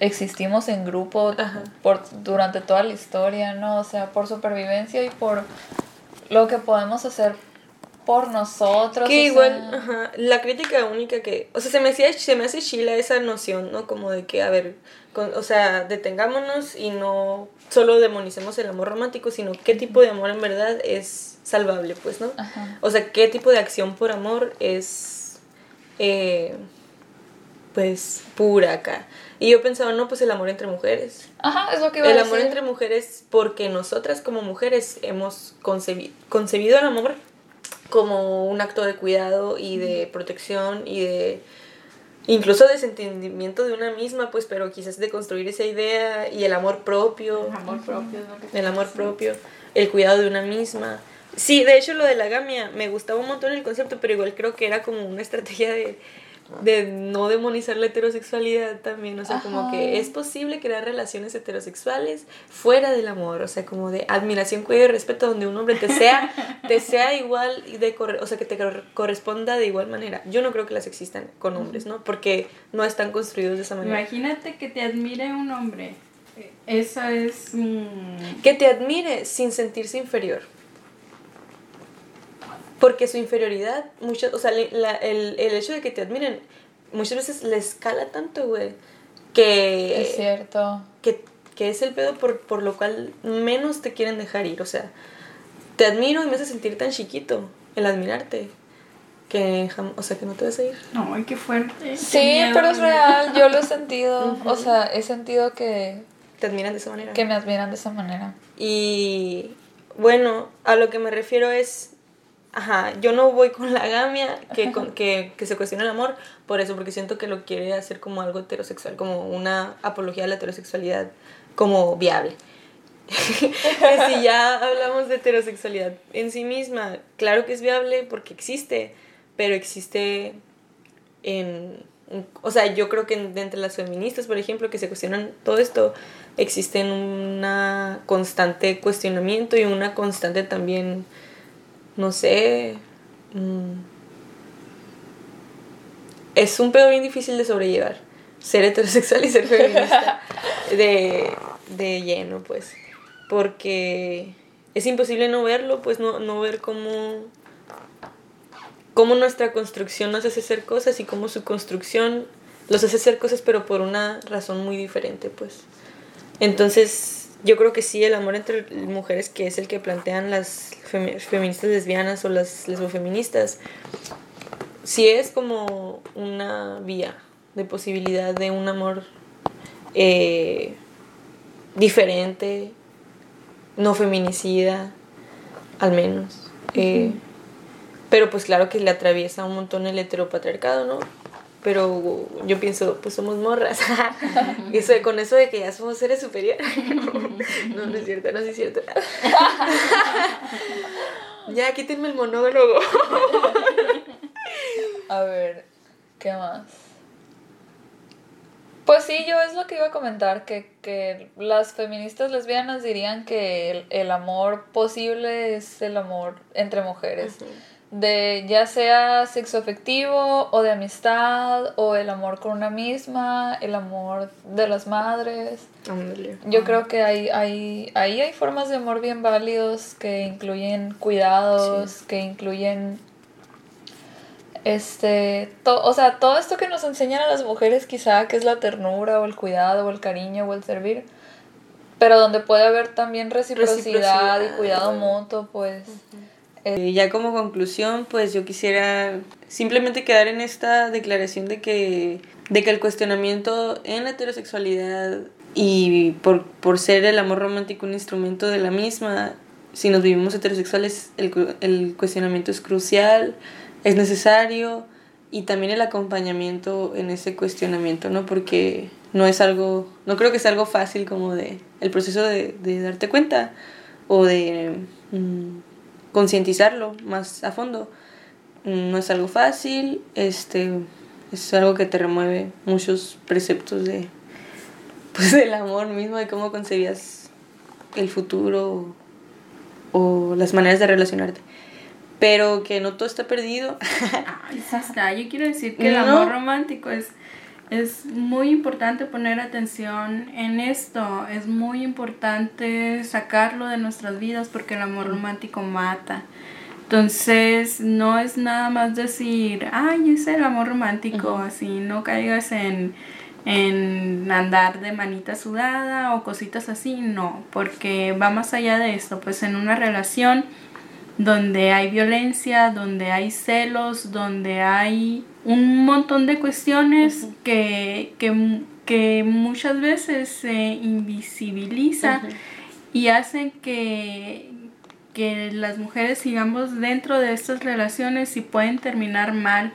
existimos en grupo Ajá. por, durante toda la historia, ¿no? O sea, por supervivencia y por lo que podemos hacer por nosotros. Que igual, sea, ajá, la crítica única que, o sea, se me, hacía, se me hace chila esa noción, ¿no? Como de que, a ver, con- o sea, detengámonos y no solo demonicemos el amor romántico, sino qué tipo de amor en verdad es salvable, pues, ¿no? Ajá. O sea, qué tipo de acción por amor es, eh, pues, pura acá. Y yo pensaba, no, pues el amor entre mujeres. Ajá, es lo que iba a El decir. amor entre mujeres, porque nosotras como mujeres hemos concebi- concebido el amor como un acto de cuidado y de protección y de incluso desentendimiento de una misma, pues, pero quizás de construir esa idea y el amor propio, Amor propio es lo que el amor propio, el cuidado de una misma. Sí, de hecho lo de la gamia me gustaba un montón el concepto, pero igual creo que era como una estrategia de, de no demonizar la heterosexualidad también, o sea, como que es posible crear relaciones heterosexuales fuera del amor, o sea, como de admiración, cuidado y respeto, donde un hombre te sea, te sea igual, y de o sea, que te cor- corresponda de igual manera. Yo no creo que las existan con hombres, ¿no? Porque no están construidos de esa manera. Imagínate que te admire un hombre. Eso es. Que te admire sin sentirse inferior. Porque su inferioridad, muchas, o sea, la- el, el hecho de que te admiren, muchas veces le escala tanto, güey, que, Es cierto. que, que es el pedo por, por lo cual menos te quieren dejar ir. O sea, te admiro y me hace sentir tan chiquito el admirarte, que, o sea, que no te vas a ir. No, ay, qué fuerte. Sí, miedo, pero es real, yo lo he sentido. O sea, he sentido que, Te admiran de esa manera. que me admiran de esa manera. Y bueno, a lo que me refiero es, ajá, yo no voy con la gamia que, con- que, que se cuestiona el amor, por eso, porque siento que lo quiere hacer como algo heterosexual, como una apología de la heterosexualidad como viable. si ya hablamos de heterosexualidad en sí misma, claro que es viable porque existe, pero existe en... O sea, yo creo que entre las feministas, por ejemplo, que se cuestionan todo esto, existe una constante cuestionamiento y una constante también, no sé, mm, es un pedo bien difícil de sobrellevar, ser heterosexual y ser feminista de, de lleno, pues, porque es imposible no verlo, pues no, no ver cómo, cómo nuestra construcción nos hace hacer cosas y cómo su construcción los hace hacer cosas, pero por una razón muy diferente, pues. Entonces, yo creo que sí, el amor entre mujeres, que es el que plantean las femi- feministas lesbianas o las lesbofeministas, sí es como una vía de posibilidad de un amor eh, diferente, no feminicida, al menos. Eh, pero pues claro que le atraviesa un montón el heteropatriarcado, ¿no? Pero yo pienso, pues somos morras. eso, con eso de que ya somos seres superiores. no, no es cierto, no es cierto. ya, quítenme el monólogo. A ver, ¿qué más? Pues sí, yo es lo que iba a comentar, que, que las feministas lesbianas dirían que el, el amor posible es el amor entre mujeres. De ya sea sexo afectivo o de amistad o el amor con una misma, el amor de las madres. Yo creo que hay, hay, ahí hay formas de amor bien válidos que incluyen cuidados, que incluyen este, to- o sea, todo esto que nos enseñan a las mujeres quizá que es la ternura o el cuidado o el cariño o el servir, pero donde puede haber también reciprocidad, Reciprocidad. y cuidado mutuo, pues Eh, ya como conclusión, pues yo quisiera simplemente quedar en esta declaración de que, de que el cuestionamiento en la heterosexualidad y por, por ser el amor romántico un instrumento de la misma, si nos vivimos heterosexuales, el, el cuestionamiento es crucial, es necesario y también el acompañamiento en ese cuestionamiento, ¿no? Porque no es algo, no creo que sea algo fácil como de el proceso de, de darte cuenta o de mm, concientizarlo más a fondo. No es algo fácil, este es algo que te remueve muchos preceptos de pues del amor mismo, de cómo concebías el futuro o, o las maneras de relacionarte. pero que no todo está perdido. Ay, está. Yo quiero decir que el amor romántico es, es muy importante poner atención en esto. Es muy importante sacarlo de nuestras vidas porque el amor romántico mata. Entonces, no es nada más decir, ay, es el amor romántico, así, no caigas en, en andar de manita sudada o cositas así, no, porque va más allá de esto, pues en una relación donde hay violencia, donde hay celos, donde hay un montón de cuestiones que, que, muchas veces se invisibiliza y hacen que, que las mujeres sigamos dentro de estas relaciones y pueden terminar mal.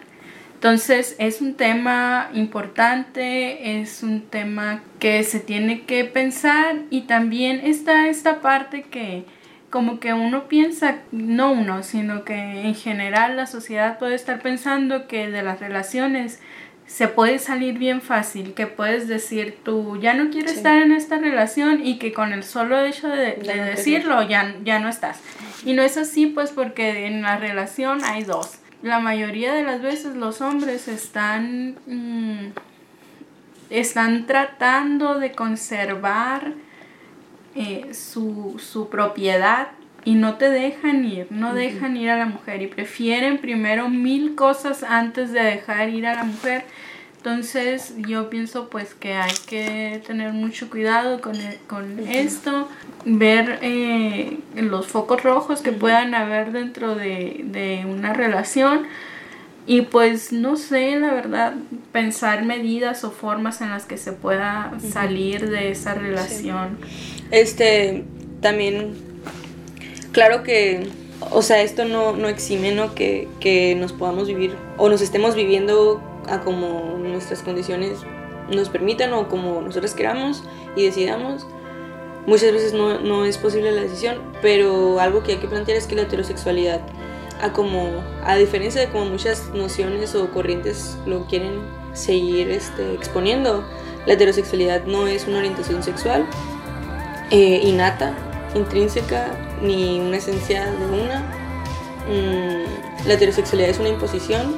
Entonces es un tema importante, es un tema que se tiene que pensar y también está esta parte que, como que uno piensa, no uno, sino que en general la sociedad puede estar pensando que de las relaciones se puede salir bien fácil, que puedes decir tú ya no quieres estar en esta relación y que con el solo hecho de, decirlo ya, ya no estás. Y no es así pues porque en la relación hay dos. La mayoría de las veces los hombres están, mm, están tratando de conservar eh, su, su propiedad y no te dejan ir, no dejan ir a la mujer y prefieren primero mil cosas antes de dejar ir a la mujer. Entonces yo pienso pues que hay que tener mucho cuidado con, e, con esto, ver eh, los focos rojos que puedan haber dentro de, de una relación. Y pues no sé, la verdad, pensar medidas o formas en las que se pueda salir de esa relación. Este, también, claro que, o sea, esto no, no exime, ¿no? Que, que nos podamos vivir o nos estemos viviendo a como nuestras condiciones nos permitan o como nosotros queramos y decidamos. Muchas veces no, no es posible la decisión, pero algo que hay que plantear es que la heterosexualidad a como a diferencia de como muchas nociones o corrientes lo quieren seguir este, exponiendo la heterosexualidad no es una orientación sexual eh, innata intrínseca ni una esencia de una. Mm, la heterosexualidad es una imposición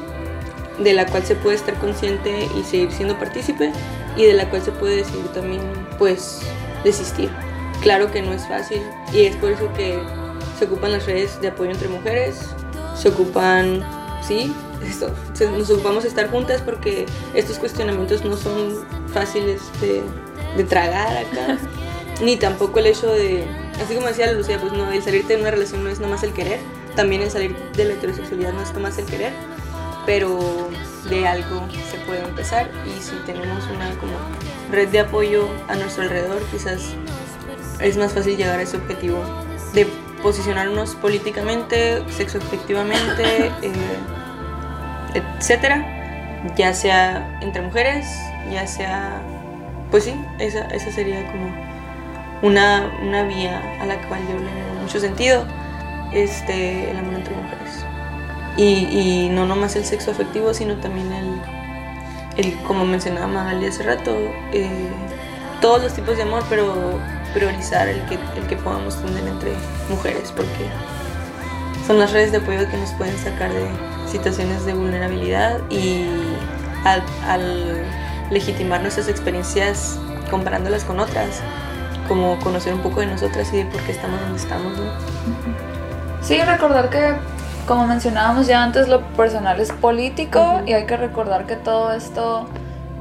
de la cual se puede estar consciente y seguir siendo partícipe y de la cual se puede decidir también pues desistir. Claro que no es fácil y es por eso que se ocupan las redes de apoyo entre mujeres se ocupan, sí, esto, nos ocupamos de estar juntas porque estos cuestionamientos no son fáciles de, de tragar acá, ni tampoco el hecho de, así como decía Lucía, pues no, el salirte de una relación no es nomás el querer, también el salir de la heterosexualidad no es nomás el querer, pero de algo se puede empezar y si tenemos una como red de apoyo a nuestro alrededor, quizás es más fácil llegar a ese objetivo de posicionarnos políticamente, sexo efectivamente, eh, etcétera, ya sea entre mujeres, ya sea, pues sí, esa, esa sería como una, una, vía a la cual yo le doy mucho sentido, este, el amor entre mujeres. Y, y no nomás el sexo afectivo, sino también el, el como mencionaba Magali hace rato, eh, todos los tipos de amor, pero priorizar el que, el que podamos tener entre mujeres, porque son las redes de apoyo que nos pueden sacar de situaciones de vulnerabilidad y al, legitimar nuestras experiencias comparándolas con otras, como conocer un poco de nosotras y de por qué estamos donde estamos. Sí, recordar que, como mencionábamos ya antes, lo personal es político y hay que recordar que todo esto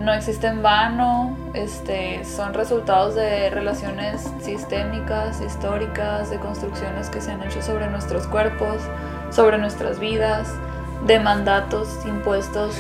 no existe en vano, este, son resultados de relaciones sistémicas, históricas, de construcciones que se han hecho sobre nuestros cuerpos, sobre nuestras vidas, de mandatos impuestos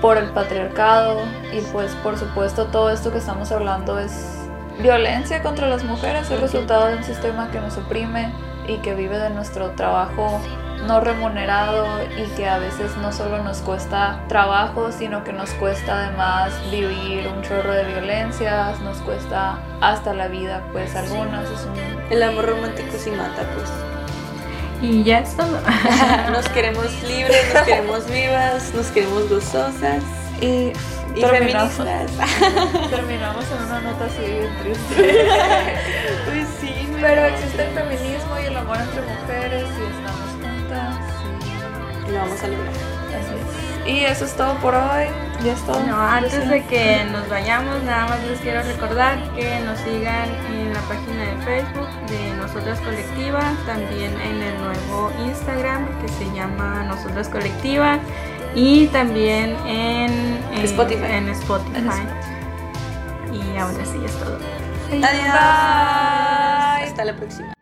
por el patriarcado y pues por supuesto todo esto que estamos hablando es violencia contra las mujeres, es resultado de un sistema que nos oprime y que vive de nuestro trabajo no remunerado y que a veces no solo nos cuesta trabajo, sino que nos cuesta además vivir un chorro de violencias, nos cuesta hasta la vida, pues algunas. Es El amor romántico sí mata, pues. Y ya está. nos queremos libres, nos queremos vivas, nos queremos gozosas. Y, y terminamos, terminamos en una nota así triste. pues sí. Pero existe el feminismo y el amor entre mujeres y estamos vamos a lograr. Así es. Y eso es todo por hoy. Ya es todo. No, antes de que nos vayamos, nada más les quiero recordar que nos sigan en la página de Facebook de Nosotras Colectiva, también en el nuevo Instagram que se llama Nosotras Colectiva y también en, en Spotify. En Spotify. Y ahora sí es todo. Adiós. Hasta la próxima.